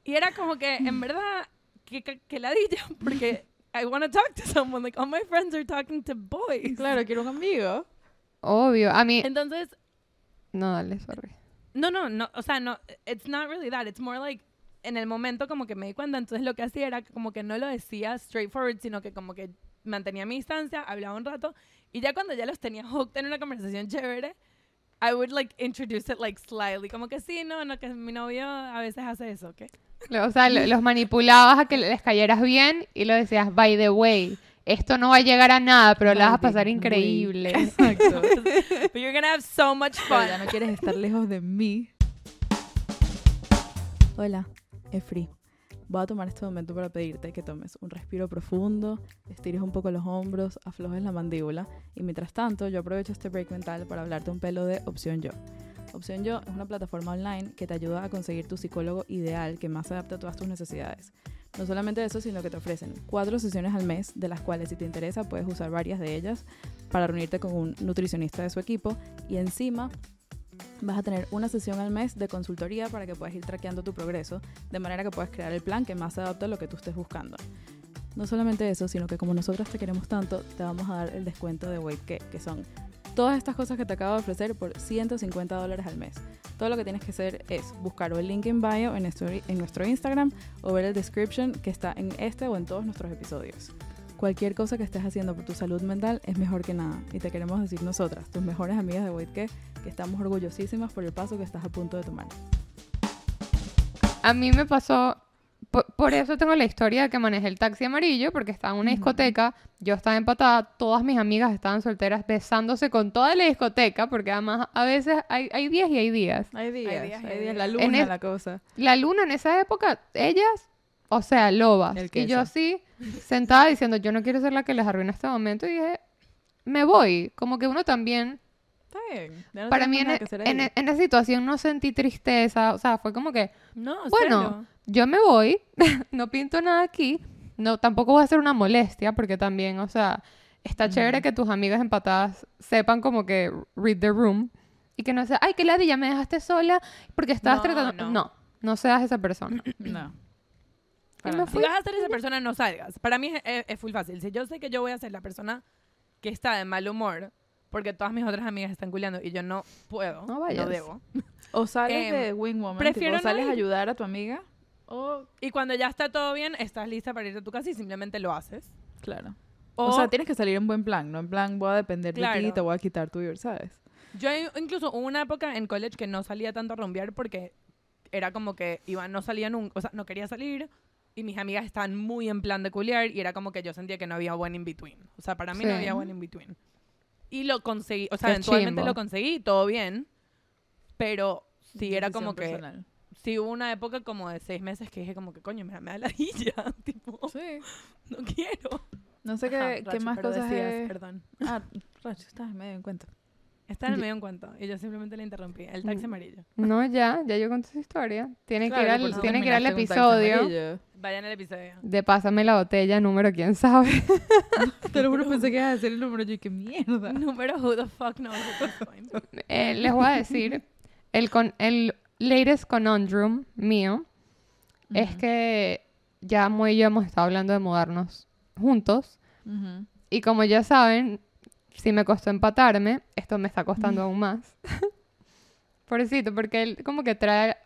Y era como que, en verdad, que, que, que ladilla, porque I want to talk to someone. Like all my friends are talking to boys. Claro, quiero un amigo. Obvio. A mí... Entonces, No, dale, sorry. no, no, no, o sea, no, it's not really that. It's more like en el momento como que me di cuenta, entonces lo que hacía era como que no lo decía straightforward, sino que como que mantenía mi distancia, hablaba un rato y ya cuando ya los tenía hooked en una conversación chévere, I would like introduce it like slyly, como que sí, no, no, que mi novio a veces hace eso, ¿ok? Lo- O sea, lo- los manipulabas a que les cayeras bien y lo decías, by the way, esto no va a llegar a nada, pero la vas a pasar way. increíble. Exacto. But you're gonna have so much Pero fun. ya no quieres estar lejos de mí. Hola, Efri. Voy a tomar este momento para pedirte que tomes un respiro profundo, estires un poco los hombros, aflojes la mandíbula y mientras tanto yo aprovecho este break mental para hablarte un pelo de Opción Yo. Opción Yo es una plataforma online que te ayuda a conseguir tu psicólogo ideal que más se adapte a todas tus necesidades. No solamente eso, sino que te ofrecen cuatro sesiones al mes, de las cuales si te interesa puedes usar varias de ellas para reunirte con un nutricionista de su equipo y encima vas a tener una sesión al mes de consultoría para que puedas ir traqueando tu progreso, de manera que puedas crear el plan que más se adapte a lo que tú estés buscando. No solamente eso, sino que como nosotros te queremos tanto, te vamos a dar el descuento de Weight que, que son todas estas cosas que te acabo de ofrecer por 150 dólares al mes. Todo lo que tienes que hacer es buscar el link en bio en nuestro, en nuestro Instagram o ver el description que está en este o en todos nuestros episodios. Cualquier cosa que estés haciendo por tu salud mental es mejor que nada y te queremos decir nosotras, tus mejores amigas de Weight que, que estamos orgullosísimas por el paso que estás a punto de tomar. A mí me pasó, por, por eso tengo la historia de que manejé el taxi amarillo, porque estaba en una discoteca, yo estaba empatada, todas mis amigas estaban solteras besándose con toda la discoteca, porque además a veces hay, hay días y hay días. Hay días, días y hay hay días, días. la luna, es- la cosa. La luna en esa época, ellas, o sea, lobas. Y yo así, sentada diciendo, yo no quiero ser la que les arruina este momento, y dije, me voy. Como que uno también, Está bien. ya no para mí en, e- en, e- en esa situación no sentí tristeza, o sea, fue como que, No, Bueno, cero. yo me voy, no pinto nada aquí, no, tampoco voy a hacer una molestia, porque también, o sea, está chévere que tus amigas empatadas sepan como que read the room, y que no sea, ay, que ladilla, me dejaste sola porque estabas No, tratando, no. no, no seas esa persona. No. Me nada. Si vas a ser esa persona, no salgas. Para mí es, es, es full fácil. Si yo sé que yo voy a ser la persona que está de mal humor, porque todas mis otras amigas están culeando y yo no puedo, No no, vayas. debo. O sales Em, de wing woman, prefiero tipo, sales no a ayudar a tu amiga. O, Y cuando ya está todo bien, estás lista para irte a tu casa y simplemente lo haces. claro. O, O, sea, tienes que salir en buen plan, no en plan voy a depender de ti y Claro. te voy a quitar tu ¿sabes? yo in- incluso hubo una época en college que no salía tanto a rumbear porque era como que Iván no salía nunca, o sea, no quería salir y mis amigas estaban muy en plan de culiar y era como que yo sentía que no había buen in between. O sea, para mí no había buen in between. Y lo conseguí, o sea, Qué eventualmente chimbo. lo conseguí, todo bien, pero sí era como que... personal. Sí hubo una época como de seis meses que dije como que, coño, me, da- me da ladilla. tipo, Sí. no quiero. No sé qué, Ajá, qué Racho, más cosas decías, Perdón. Ah, Racho, estás medio en cuenta. Está en el medio un cuento y yo simplemente le interrumpí. El taxi Mm. amarillo. No, ya, ya yo conté esa historia. Tienen que ir al, por eso tienen que ir al terminaste en un taxi episodio amarillo. Vayan al episodio. de Pásame la botella, número quién sabe. Te lo juro, pensé que ibas a decir el número. Yo, qué mierda. Número who the fuck knows at this point. Eh, les voy a decir, el, con, el latest conundrum mío es que ya Mo y yo hemos estado hablando de mudarnos juntos. Ujú. Y como ya saben, si me costó empatarme, esto me está costando aún más. Pobrecito, porque él como que trae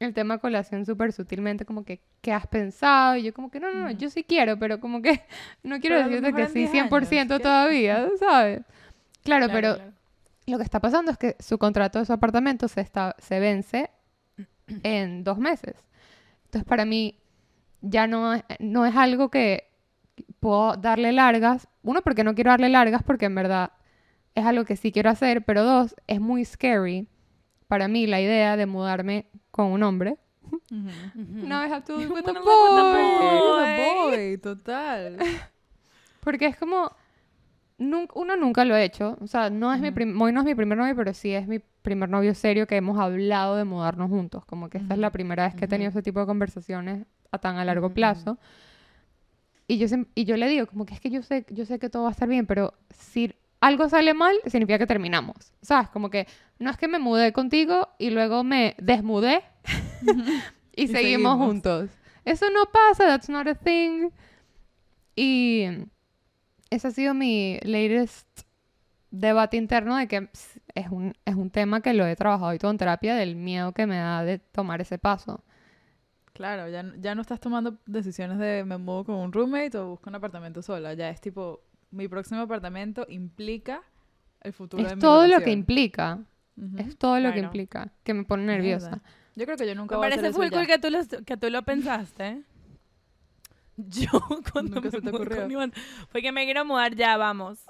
el tema a colación súper sutilmente, como que, ¿qué has pensado? Y yo como que, no, no, no, Ujú. yo sí quiero, pero como que no quiero Pero decirte que sí 10 años, 100% ¿qué? todavía, ¿sabes? Claro, Claro, pero claro. lo que está pasando es que su contrato de su apartamento se, está, se vence en dos meses. Entonces, para mí, ya no no es algo que puedo darle largas. Uno, porque no quiero darle largas, porque en verdad es algo que sí quiero hacer. Pero dos, es muy scary para mí la idea de mudarme con un hombre. Ujú. Ujú. No, have to with a boy. boy. Total. Porque es como. nunca- uno nunca lo ha hecho. O sea, no es mi Ujú. prim- Moy no es mi primer novio, pero sí es mi primer novio serio que hemos hablado de mudarnos juntos. Como que esta es la primera vez que he tenido ese tipo de conversaciones a tan a largo plazo. Y yo, y yo le digo, como que es que yo sé, yo sé que todo va a estar bien, pero si algo sale mal, significa que terminamos. ¿Sabes? Como que no es que me mudé contigo y luego me desmudé y, Y seguimos, seguimos. juntos. Eso no pasa, that's not a thing. Y ese ha sido mi latest debate interno de que es un, es un tema que lo he trabajado y todo en terapia del miedo que me da de tomar ese paso. Claro, ya, ya no estás tomando decisiones de me mudo con un roommate o busco un apartamento sola. Ya es tipo, mi próximo apartamento implica el futuro de Es mi todo lo que implica. Ujú. Es todo lo que implica. Que me pone nerviosa. Yo creo que yo nunca Me voy a hacer parece eso full ya. cool que tú, lo, que tú lo pensaste. Yo cuando Nunca me se te ocurrió. con Iván, fue que me quiero mudar ya, vamos.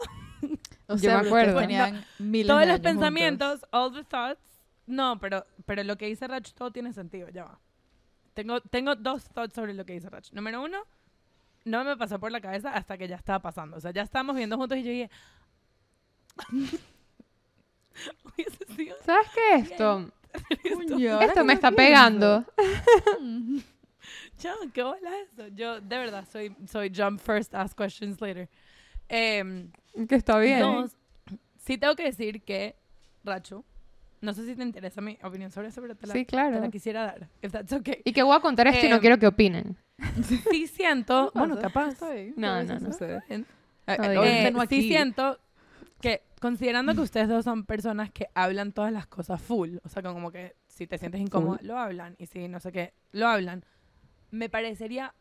O Yo sea, me pero ustedes acuerdo. tenían Todos de los años juntos. pensamientos, all the thoughts. No, pero, pero lo que dice Rach todo tiene sentido, ya va. Tengo, tengo dos thoughts sobre lo que dice Rach. Número uno, no me pasó por la cabeza hasta que ya estaba pasando. O sea, ya estábamos viendo juntos y yo dije... ¿Sabes qué? Esto, esto que me está pegando. Chao, ¿qué bola eso? Yo, de verdad, soy, soy jump first, ask questions later. Em, Que está bien. dos, sí tengo que decir que, Racho, no sé si te interesa mi opinión sobre eso, pero te la, Sí, te claro. la quisiera dar, if that's okay. Y que voy a contar esto y no Em, quiero que opinen. Sí siento, bueno, capaz, No, no, no. Eh, No eh, obviamente eh, sí siento que, considerando que ustedes dos son personas que hablan todas las cosas full, o sea, como que si te sientes incómoda, lo hablan, y si no sé qué, lo hablan, me parecería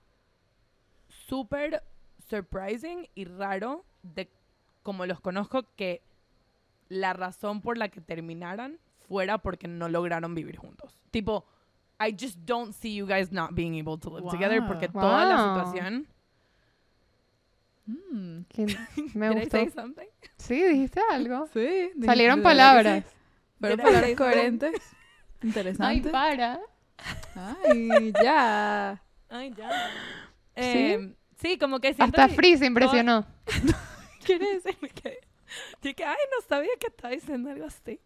súper surprising y raro de como los conozco que la razón por la que terminaran fuera porque no lograron vivir juntos. Tipo, I just don't see you guys not being able to live together porque Wow. toda la Wow. situación... Mm, Me gustó. say something? Sí, dijiste algo. sí. dijiste- Salieron palabras. sí. I palabras coherentes. Ay, Interesantes. para. Ay, ya. Ay, ya. Eh, sí, como que siento Hasta que- Free se impresionó. ¿Quiere decir que, que, ay, no sabía que estaba diciendo algo así.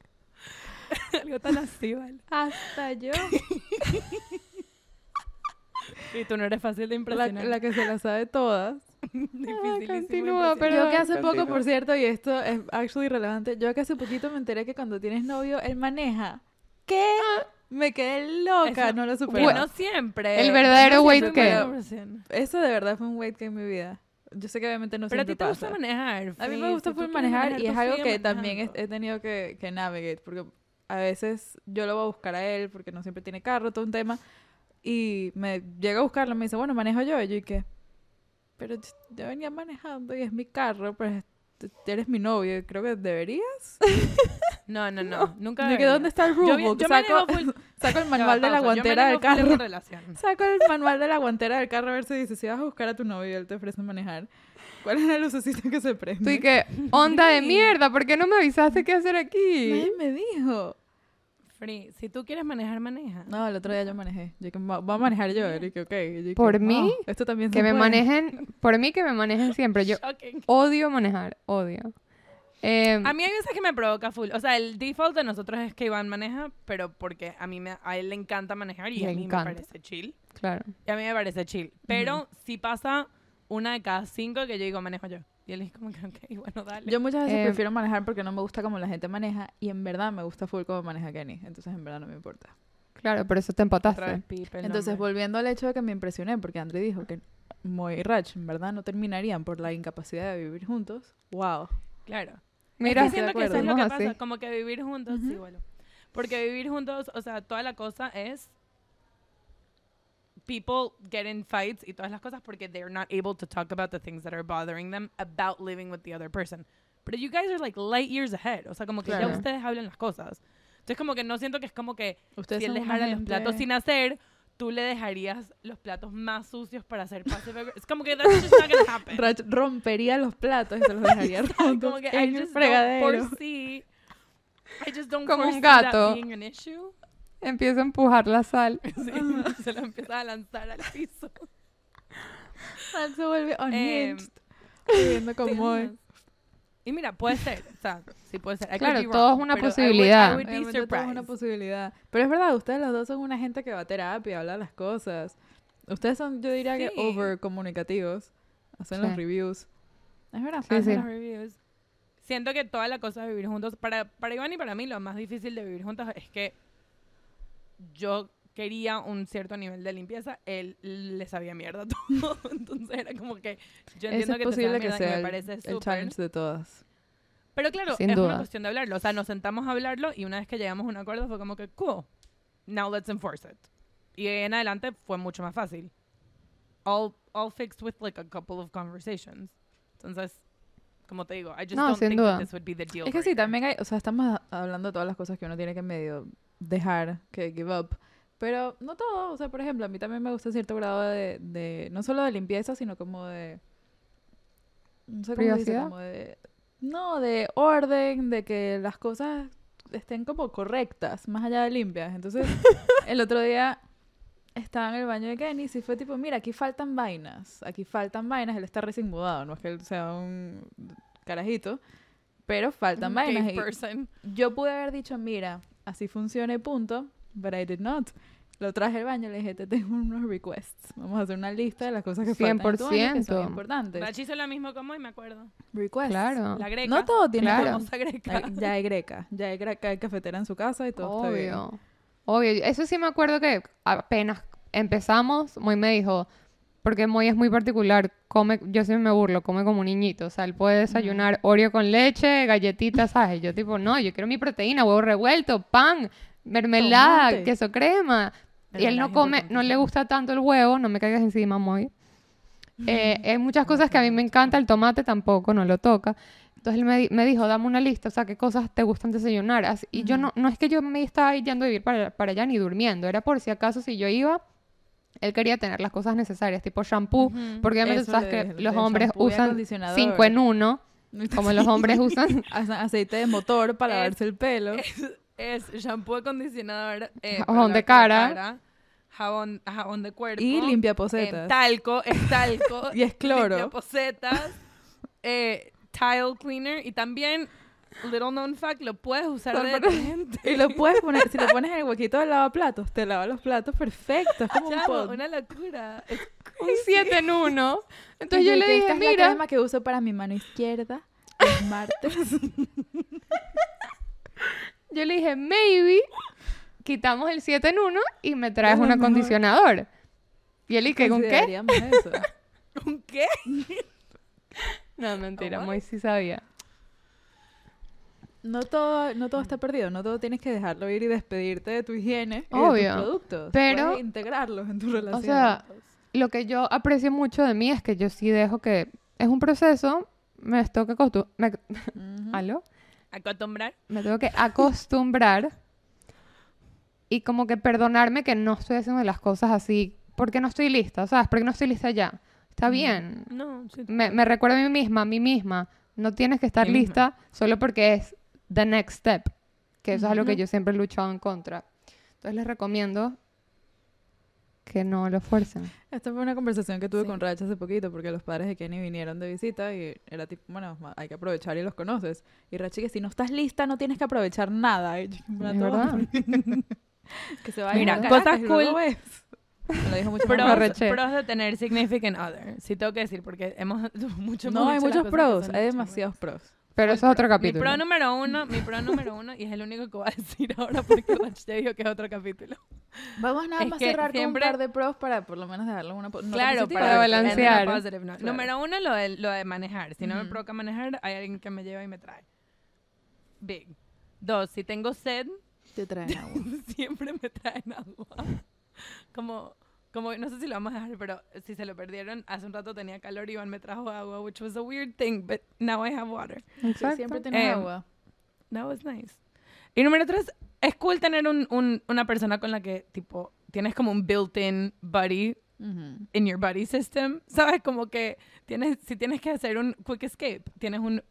algo tan así, ¿vale? Hasta yo. Y tú no eres fácil de La, impresionar. la que se la sabe todas. Dificilísimo continúa, impresionar. Perdón, yo que hace poco, continúa. por cierto, y esto es actually relevante, yo que hace poquito me enteré que cuando tienes novio, él maneja. ¿Qué? Me quedé loca, Eso- no lo Que superaba. no siempre. El verdadero no weight impresión. Eso de verdad fue un weight que en mi vida. Yo sé que obviamente no Pero a siempre ti te gusta pasa. manejar. A mí me gusta full manejar y es algo que también he, manejando. he tenido que, que navegate porque a veces yo lo voy a buscar a él porque no siempre tiene carro, todo un tema y me llega a buscarlo, me dice, bueno, manejo yo y yo y qué, pero yo venía manejando y es mi carro, t- eres mi novio, creo que deberías. No, no, no. Nunca De que debería. dónde está el rulebook, saco, manejo full- saco el manual de la guantera del carro. Saco el manual de la guantera del carro a ver si dice, si vas a buscar a tu novio y él te ofrece manejar, ¿cuál es la lucecita que se prende? Tú y que, onda de mierda, ¿por qué no me avisaste qué hacer aquí? Nadie me dijo. Free. Si tú quieres manejar, maneja. No, el otro día yo manejé. Yo que va- voy a manejar yo, Eric, ok. Yo que, Por ah, mí, esto también se Que me puede. manejen, por mí que me manejen siempre. Yo Shocking. odio manejar, odio. Eh, A mí hay veces que me provoca full. O sea, el default de nosotros es que Iván maneja, pero porque a mí me, a él le encanta manejar y a mí encanta. me parece chill. claro. Y a mí me parece chill. Pero si pasa una de cada cinco que yo digo manejo yo. Y él es como que, ok, bueno, dale. Yo muchas veces Eh, prefiero manejar porque no me gusta como la gente maneja y en verdad me gusta full como maneja Kenny. Entonces en verdad no me importa. Claro, por eso te Otra vez empataste. pipe Entonces nombre. volviendo al hecho de que me impresioné porque André dijo que Moy y Rach en verdad no terminarían por la incapacidad de vivir juntos. Wow. Claro. Mira, es que siento que eso es lo que pasa, así. como que vivir juntos, sí, bueno. Porque vivir juntos, o sea, toda la cosa es people get in fights y todas las cosas porque they're not able to talk about the things that are bothering them about living with the other person. But you guys are like light years ahead, o sea, como que ya Claro. ustedes hablan las cosas. Entonces como que no siento que es como que Ustedes si él dejara los platos sin hacer, tú le dejarías los platos más sucios para hacer passive. Es como que that's just not gonna happen. Rompería los platos y se los dejaría como que en I just fregadero. don't foresee I just don't Como un foresee that gato. being an issue. Empiezo a empujar la sal. Sí, se lo empieza a lanzar al piso. Rach se vuelve Em, unhinged. viviendo con Moy. y mira, puede ser, o sea, sí puede ser. I Claro, todo es una pero I would- posibilidad. I would, todo es una posibilidad. Pero es verdad, ustedes los dos son una gente que va a terapia, habla las cosas. Ustedes son, yo diría que Sí. over comunicativos. Hacen los Sí. reviews. Es verdad. Sí, Hacen sí. los reviews. Siento que toda la cosa de vivir juntos, para, para Iván y para mí lo más difícil de vivir juntos es que yo quería un cierto nivel de limpieza, él le sabía mierda todo. Entonces era como que yo entiendo es que te posible sabe que mierda y sea me el, parece el súper. challenge de todas. Pero claro, Sin es duda. una cuestión de hablarlo. O sea, nos sentamos a hablarlo y una vez que llegamos a un acuerdo fue como que, cool, now let's enforce it. Y en adelante fue mucho más fácil. All, all fixed with like a couple of conversations. Entonces, como te digo, I just No, don't sin think duda. that this would be the deal Es que sí, también hay, o sea, estamos hablando de todas las cosas que uno tiene que medio dejar, que give up. Pero no todo, o sea, por ejemplo, a mí también me gusta cierto grado de, de no solo de limpieza, sino como de... No sé cómo dice, como de... No, de orden, de que las cosas estén como correctas, más allá de limpias. Entonces, el otro día estaba en el baño de Kenny y fue tipo, mira, aquí faltan vainas, aquí faltan vainas, él está recién mudado, no es que él sea un carajito, pero faltan vainas. y yo pude haber dicho, mira, así funciona y punto, but I did not. Lo traje al baño y le dije, te tengo unos requests. Vamos a hacer una lista de las cosas que faltan en tu baño que son 100%. importantes. Bachi hizo lo mismo como y me acuerdo. Requests. Claro. La greca. No todo tiene Claro. La famosa greca. Ya hay greca. Ya hay greca, hay cafetera en su casa y todo está bien. Obvio. Obvio. Eso sí me acuerdo que apenas empezamos, Moy me dijo, porque Moy es muy particular, come, yo siempre me burlo, come como un niñito. O sea, él puede desayunar Oreo con leche, galletitas, ¿sabes? Yo tipo, no, yo quiero mi proteína, huevo revuelto, pan, mermelada, Tomate. queso crema. Y él no come, no le gusta tanto el huevo, no me caigas encima, Moy. Eh, hay muchas cosas que a mí me encanta, el tomate tampoco, no lo toca. Entonces él me dijo, dame una lista, o sea, qué cosas te gustan desayunar. Así- y yo no, no es que yo me estaba yendo a vivir para, para allá ni durmiendo, era por si acaso si yo iba, él quería tener las cosas necesarias, tipo shampoo, Ujú. porque obviamente sabes que los hombres usan cinco en uno, como los hombres usan. Ace- Aceite de motor para Es- lavarse el pelo. Es shampoo, acondicionador, eh, Jabón de la cara. jabón, jabón de cuerpo. Y limpia eh, posetas. talco, es talco. Y es cloro. Limpia posetas, eh, tile cleaner y también, little known fact, lo puedes usar de detergente. Y lo puedes poner, si lo pones en el huequito del lavaplatos, te lava los platos perfecto. Es como un Chamo, pod. una locura. Es un 7 en uno. Entonces Y yo le dije, esta es la mira, crema que uso para mi mano izquierda los martes. yo le dije, maybe quitamos el 7 en uno y me traes Es un acondicionador. Y él dije, ¿con qué? Eso. ¿Un qué? No, mentira, Oh? Moy sí sabía. No todo, no todo está perdido, no todo tienes que dejarlo ir y despedirte de tu higiene y de Obvio, tus productos. pero- Puedes integrarlos en tu relación. O sea, lo que yo aprecio mucho de mí es que yo sí dejo que es un proceso, me tengo que acostumbrar. Acostumbrar. Me tengo que acostumbrar y como que perdonarme que no estoy haciendo las cosas así porque no estoy lista, ¿sabes? Porque no estoy lista ya. Está bien. No, sí. Me, me recuerdo a mí misma, a mí misma. No tienes que estar misma. lista solo porque es the next step. que eso es algo que yo siempre he luchado en contra. Entonces les recomiendo que no lo fuercen. Esta fue una conversación que tuve Sí. con Rach hace poquito porque los padres de Kenny vinieron de visita y era tipo, bueno, hay que aprovechar y los conoces. Y Rach que si no estás lista no tienes que aprovechar nada. Y yo, en plan, Es "Todo verdad. que se vayan Mira, a cosas cool. ves. Me lo dijo mucho Pros, pros de tener significant other. Sí tengo que decir, porque hemos mucho No, hemos hay muchos pros, hay demasiados pros. Pero eso es otro Mi capítulo. pro número uno, mi pro número uno, y es el único que voy a decir ahora porque Rach dijo que es otro capítulo. Vamos nada Es más que cerrar siempre- con un par de pros para por lo menos dejarle una nota claro, para, balancear. positive note. Claro. Número uno, lo de, lo de manejar. Si no me provoca manejar, hay alguien que me lleva y me trae. Big. Dos, si tengo sed, Te traen agua. siempre me traen agua. Como, como, no sé si lo vamos a dejar, pero si se lo perdieron, hace un rato tenía calor y Iván me trajo agua, which was a weird thing, but now I have water. Sí, Exacto. siempre tienes Eh, agua. That was nice. Y número tres, es cool tener un, un- una persona con la que, tipo, tienes como un built-in buddy Ujú. in your buddy system. ¿Sabes? Como que tienes, si tienes que hacer un quick escape, tienes un,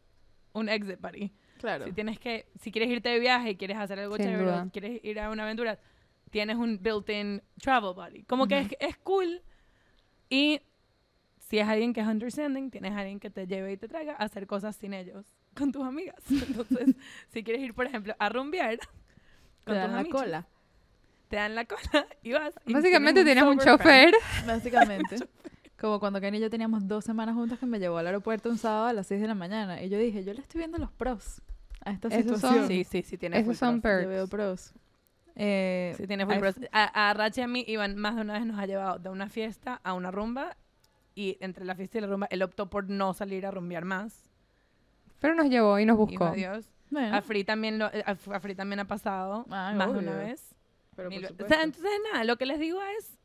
un exit buddy. Claro. Si tienes que, si quieres irte de viaje y quieres hacer algo Sin chévere, duda. quieres ir a una aventura, tienes un built-in travel buddy. Como que Ujú. es, es cool. Y si es alguien que es understanding, tienes a alguien que te lleve y te traiga a hacer cosas sin ellos, con tus amigas. Entonces, si quieres ir, por ejemplo, a rumbear Te con dan tus la amichis, cola. te dan la cola y vas. y Básicamente tienes un friend. chofer. Básicamente. Como cuando Kenny y yo teníamos dos semanas juntas que me llevó al aeropuerto un sábado a las 6 de la mañana. Y yo dije, yo le estoy viendo los pros a esta Esos son- situación. Sí, sí, sí, tienes Esos son pros. Yo veo pros. Eh, Sí, tiene full. A, a Rachi y a mí, Iván más de una vez nos ha llevado de una fiesta a una rumba y entre la fiesta y la rumba él optó por no salir a rumbear más. Pero nos llevó y nos buscó. Dios. Bueno, A Free también, lo, a, a Free también ha pasado Ay, más de una vez. pero Mil por ve- o supuesto. sea, entonces nada, lo que les digo es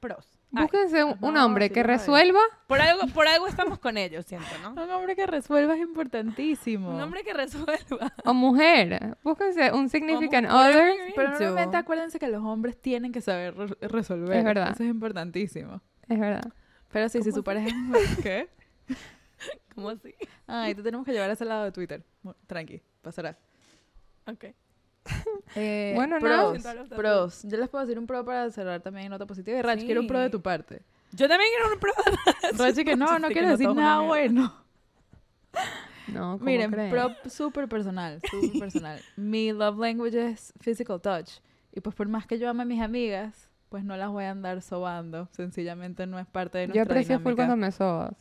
pros. Búsquense un, hombre sí que resuelva por, algo, por algo estamos con ellos, siento, ¿no? Un hombre que resuelva es importantísimo. Un hombre que resuelva. o mujer. Búsquense un significant other. Pero normalmente acuérdense que los hombres tienen que saber re- resolver. Es verdad. Eso es importantísimo. Es verdad. Pero sí, si ¿Cómo su pareja es... ¿Qué? ¿Cómo así? Ay, te tenemos que llevar a ese lado de Twitter. Tranqui, pasará. Ok. Eh, Bueno, pros, los pros. Yo les puedo decir un pro para cerrar también en nota positiva. Y Rach, quiero un pro de tu parte. Yo también quiero un pro. Rach, que no, no quiero no decir nada bueno. No, ¿cómo Miren, creen? pro súper personal, súper personal. Mi love language es physical touch. Y pues por más que yo ame a mis amigas, pues no las voy a andar sobando. Sencillamente no es parte de Yo nuestra aprecio full dinámica. cuando me sobas.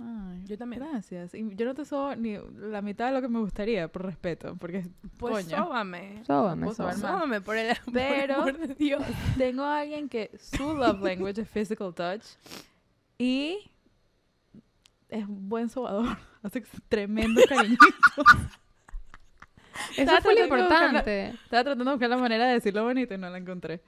Ay, Yo también. Gracias. Y yo no te sobo ni la mitad de lo que me gustaría, por respeto. Porque Pues Coño. sóbame. Sobar sóbame. Sóbame por el, Pero- amor de Dios. tengo a alguien que su love language es physical touch. Y es buen sobador. Hace tremendo cariño. Eso Estaba fue lo buscar la- importante. Estaba tratando de buscar la manera de decirlo bonito y no la encontré.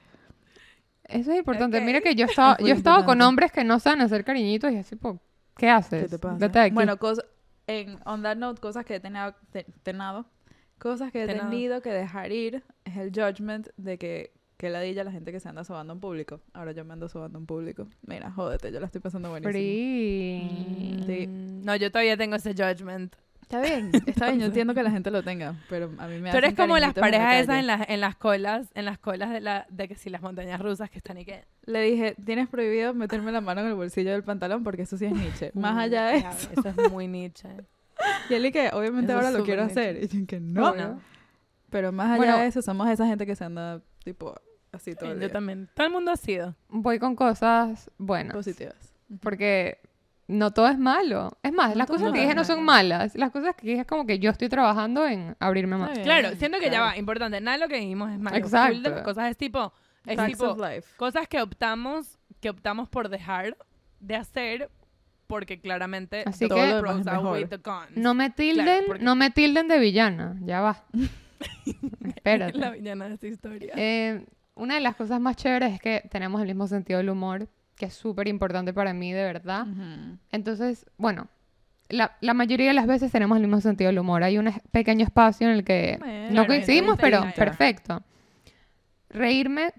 Eso es importante. Ok. Mira que yo estaba, muy yo estaba con importante. hombres que no saben hacer cariñitos y así, pues, ¿qué haces? ¿Qué te pasa? Vete de aquí. Bueno, cosa, en On That Note, cosas que he tenido, te- tenado, cosas que he Tenado. tenido que dejar ir es el judgment de que, que ladilla la gente que se anda sobando en público. Ahora yo me ando sobando en público. Mira, jódete, yo la estoy pasando buenísimo. Free. Sí. Mm, No, yo todavía tengo ese judgment. Está bien, está bien, yo entiendo que la gente lo tenga, pero a mí me eres hacen como las cariñitos en la parejas esas en las, en las colas, en las colas de, la, de que si las montañas rusas que están y que... Le dije, tienes prohibido meterme la mano en el bolsillo del pantalón porque eso sí es Nietzsche. Más allá de eso. Eso es muy Nietzsche. Y él y que obviamente Eso ahora es lo quiero Nietzsche. hacer. Y yo que no. No. Pero más allá Bueno. de eso, somos esa gente que se anda tipo así todo el yo día. también. Todo el mundo ha sido. Voy con cosas buenas. Positivas. Porque no todo es malo. Es más, No las cosas es que dije no son malas. Las cosas que dije es como que yo estoy trabajando en abrirme más. Claro, siento que ya claro. va, importante. Nada de lo que dijimos es malo. Exacto. De las cosas es tipo... Es Facts tipo cosas que optamos, que optamos por dejar de hacer porque claramente Así que- Todo lo pros demás es outweigh mejor. the cons. No me tilden, porque- no me tilden de villana. Ya va. Espérate. La villana de esta historia. Eh, una de las cosas más chéveres es que tenemos el mismo sentido del humor, que es súper importante para mí, de verdad. Ujú. Entonces, bueno, la, la mayoría de las veces tenemos el mismo sentido del humor. Hay un pequeño espacio en el que Bueno, no coincidimos, pero perfecto. Reírme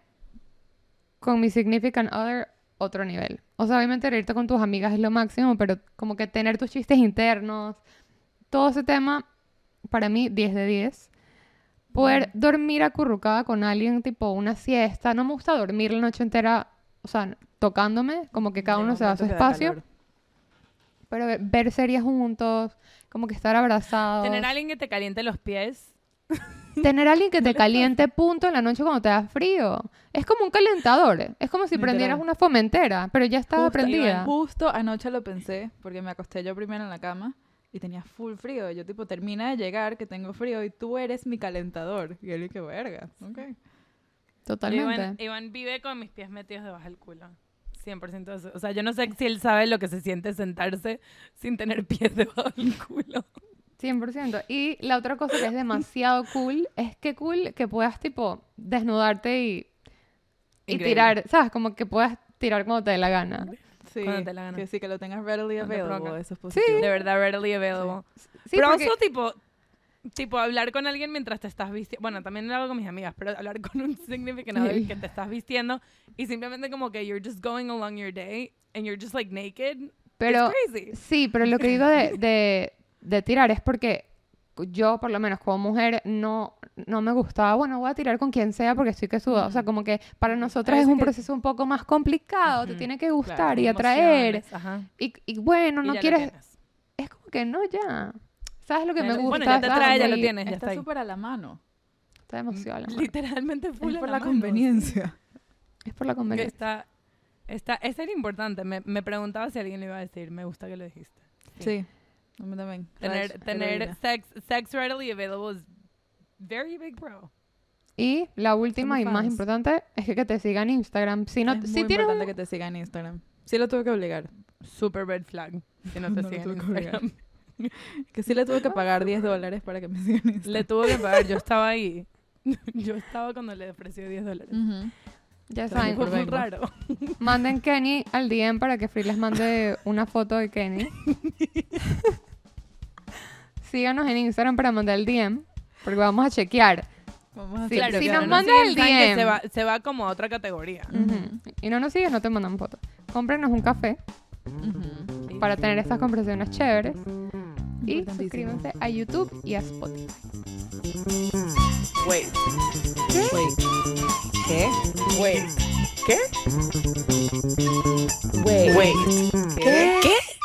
con mi significant other, otro nivel. O sea, obviamente reírte con tus amigas es lo máximo, pero como que tener tus chistes internos, todo ese tema, para mí, 10 de 10. Poder dormir acurrucada con alguien, tipo una siesta. No me gusta dormir la noche entera, o sea, tocándome, como que cada uno un se da su espacio. Pero ver- ver series juntos, como que estar abrazados. Tener a alguien que te caliente los pies. Tener a alguien que te caliente punto en la noche cuando te da frío. Es como un calentador. Es como si Literal. prendieras una fomentera, pero ya estaba Justo, prendida. Iván, justo anoche lo pensé, porque me acosté yo primero en la cama y tenía full frío. Y yo, tipo, termina de llegar, que tengo frío, y tú eres mi calentador. Y él, que verga. Ok. Totalmente. Iván, Iván vive con mis pies metidos debajo del culo. 100% de eso. O sea, yo no sé si él sabe lo que se siente sentarse sin tener pies debajo del culo. 100%. Y la otra cosa que es demasiado cool es que cool que puedas, tipo, desnudarte y, y Increíble. tirar, ¿sabes? Como que puedas tirar cuando te dé la gana. Sí, Cuando te la gana. que sí, que lo tengas readily available. Eso es positivo. De verdad, readily available. Sí, pero porque- also, tipo, tipo, hablar con alguien mientras te estás vistiendo. Bueno, también lo hago con mis amigas, pero hablar con un significant other Ey. que te estás vistiendo y simplemente como que you're just going along your day and you're just like naked. Pero It's crazy. sí, pero lo que digo de, de, de tirar es porque yo, por lo menos como mujer, no, no me gustaba, bueno, voy a tirar con quien sea porque estoy que suda. O sea, como que para nosotras es un que- proceso un poco más complicado, te tiene que gustar claro, y atraer. Y, y bueno, Y no quieres... Es como que no, ya. ¿Sabes lo que me gusta? bueno, ya te trae, ya lo tienes, ya está súper a la mano. Está demasiado. la mano. Literalmente full Es a por la mano, conveniencia. Es por la conveniencia. está, está, ese era importante. Me, me preguntaba si alguien lo iba a decir. Me gusta que lo dijiste. Sí. A mí también. Tener, Rach, tener sex, sex readily available is very big pro. Y la última y Somos más fans. importante es que, que te sigan en Instagram. Si no, es si muy tienes importante un- que te sigan en Instagram. Sí lo tuve que obligar. Super red flag. Si no te No siguen en. Instagram. Que sí le tuve que pagar 10 dólares para que me sigan Instagram. Le tuvo que pagar. Yo estaba ahí. Yo estaba cuando le ofreció 10 dólares. Ujú. ya Pero saben, Fue muy raro. manden Kenny al DM para que Free les mande una foto de Kenny. Síganos en Instagram para mandar el DM, porque vamos a chequear. Vamos a Sí, hacer si nos mandas el DM. Se va, se va como a otra categoría. Y no nos sigues, no te mandan foto. Cómprenos un café para tener estas conversaciones chéveres. Y suscríbanse a YouTube y a Spotify. Wait. Wait. ¿Qué? Wait. ¿Qué? Wait. Wait.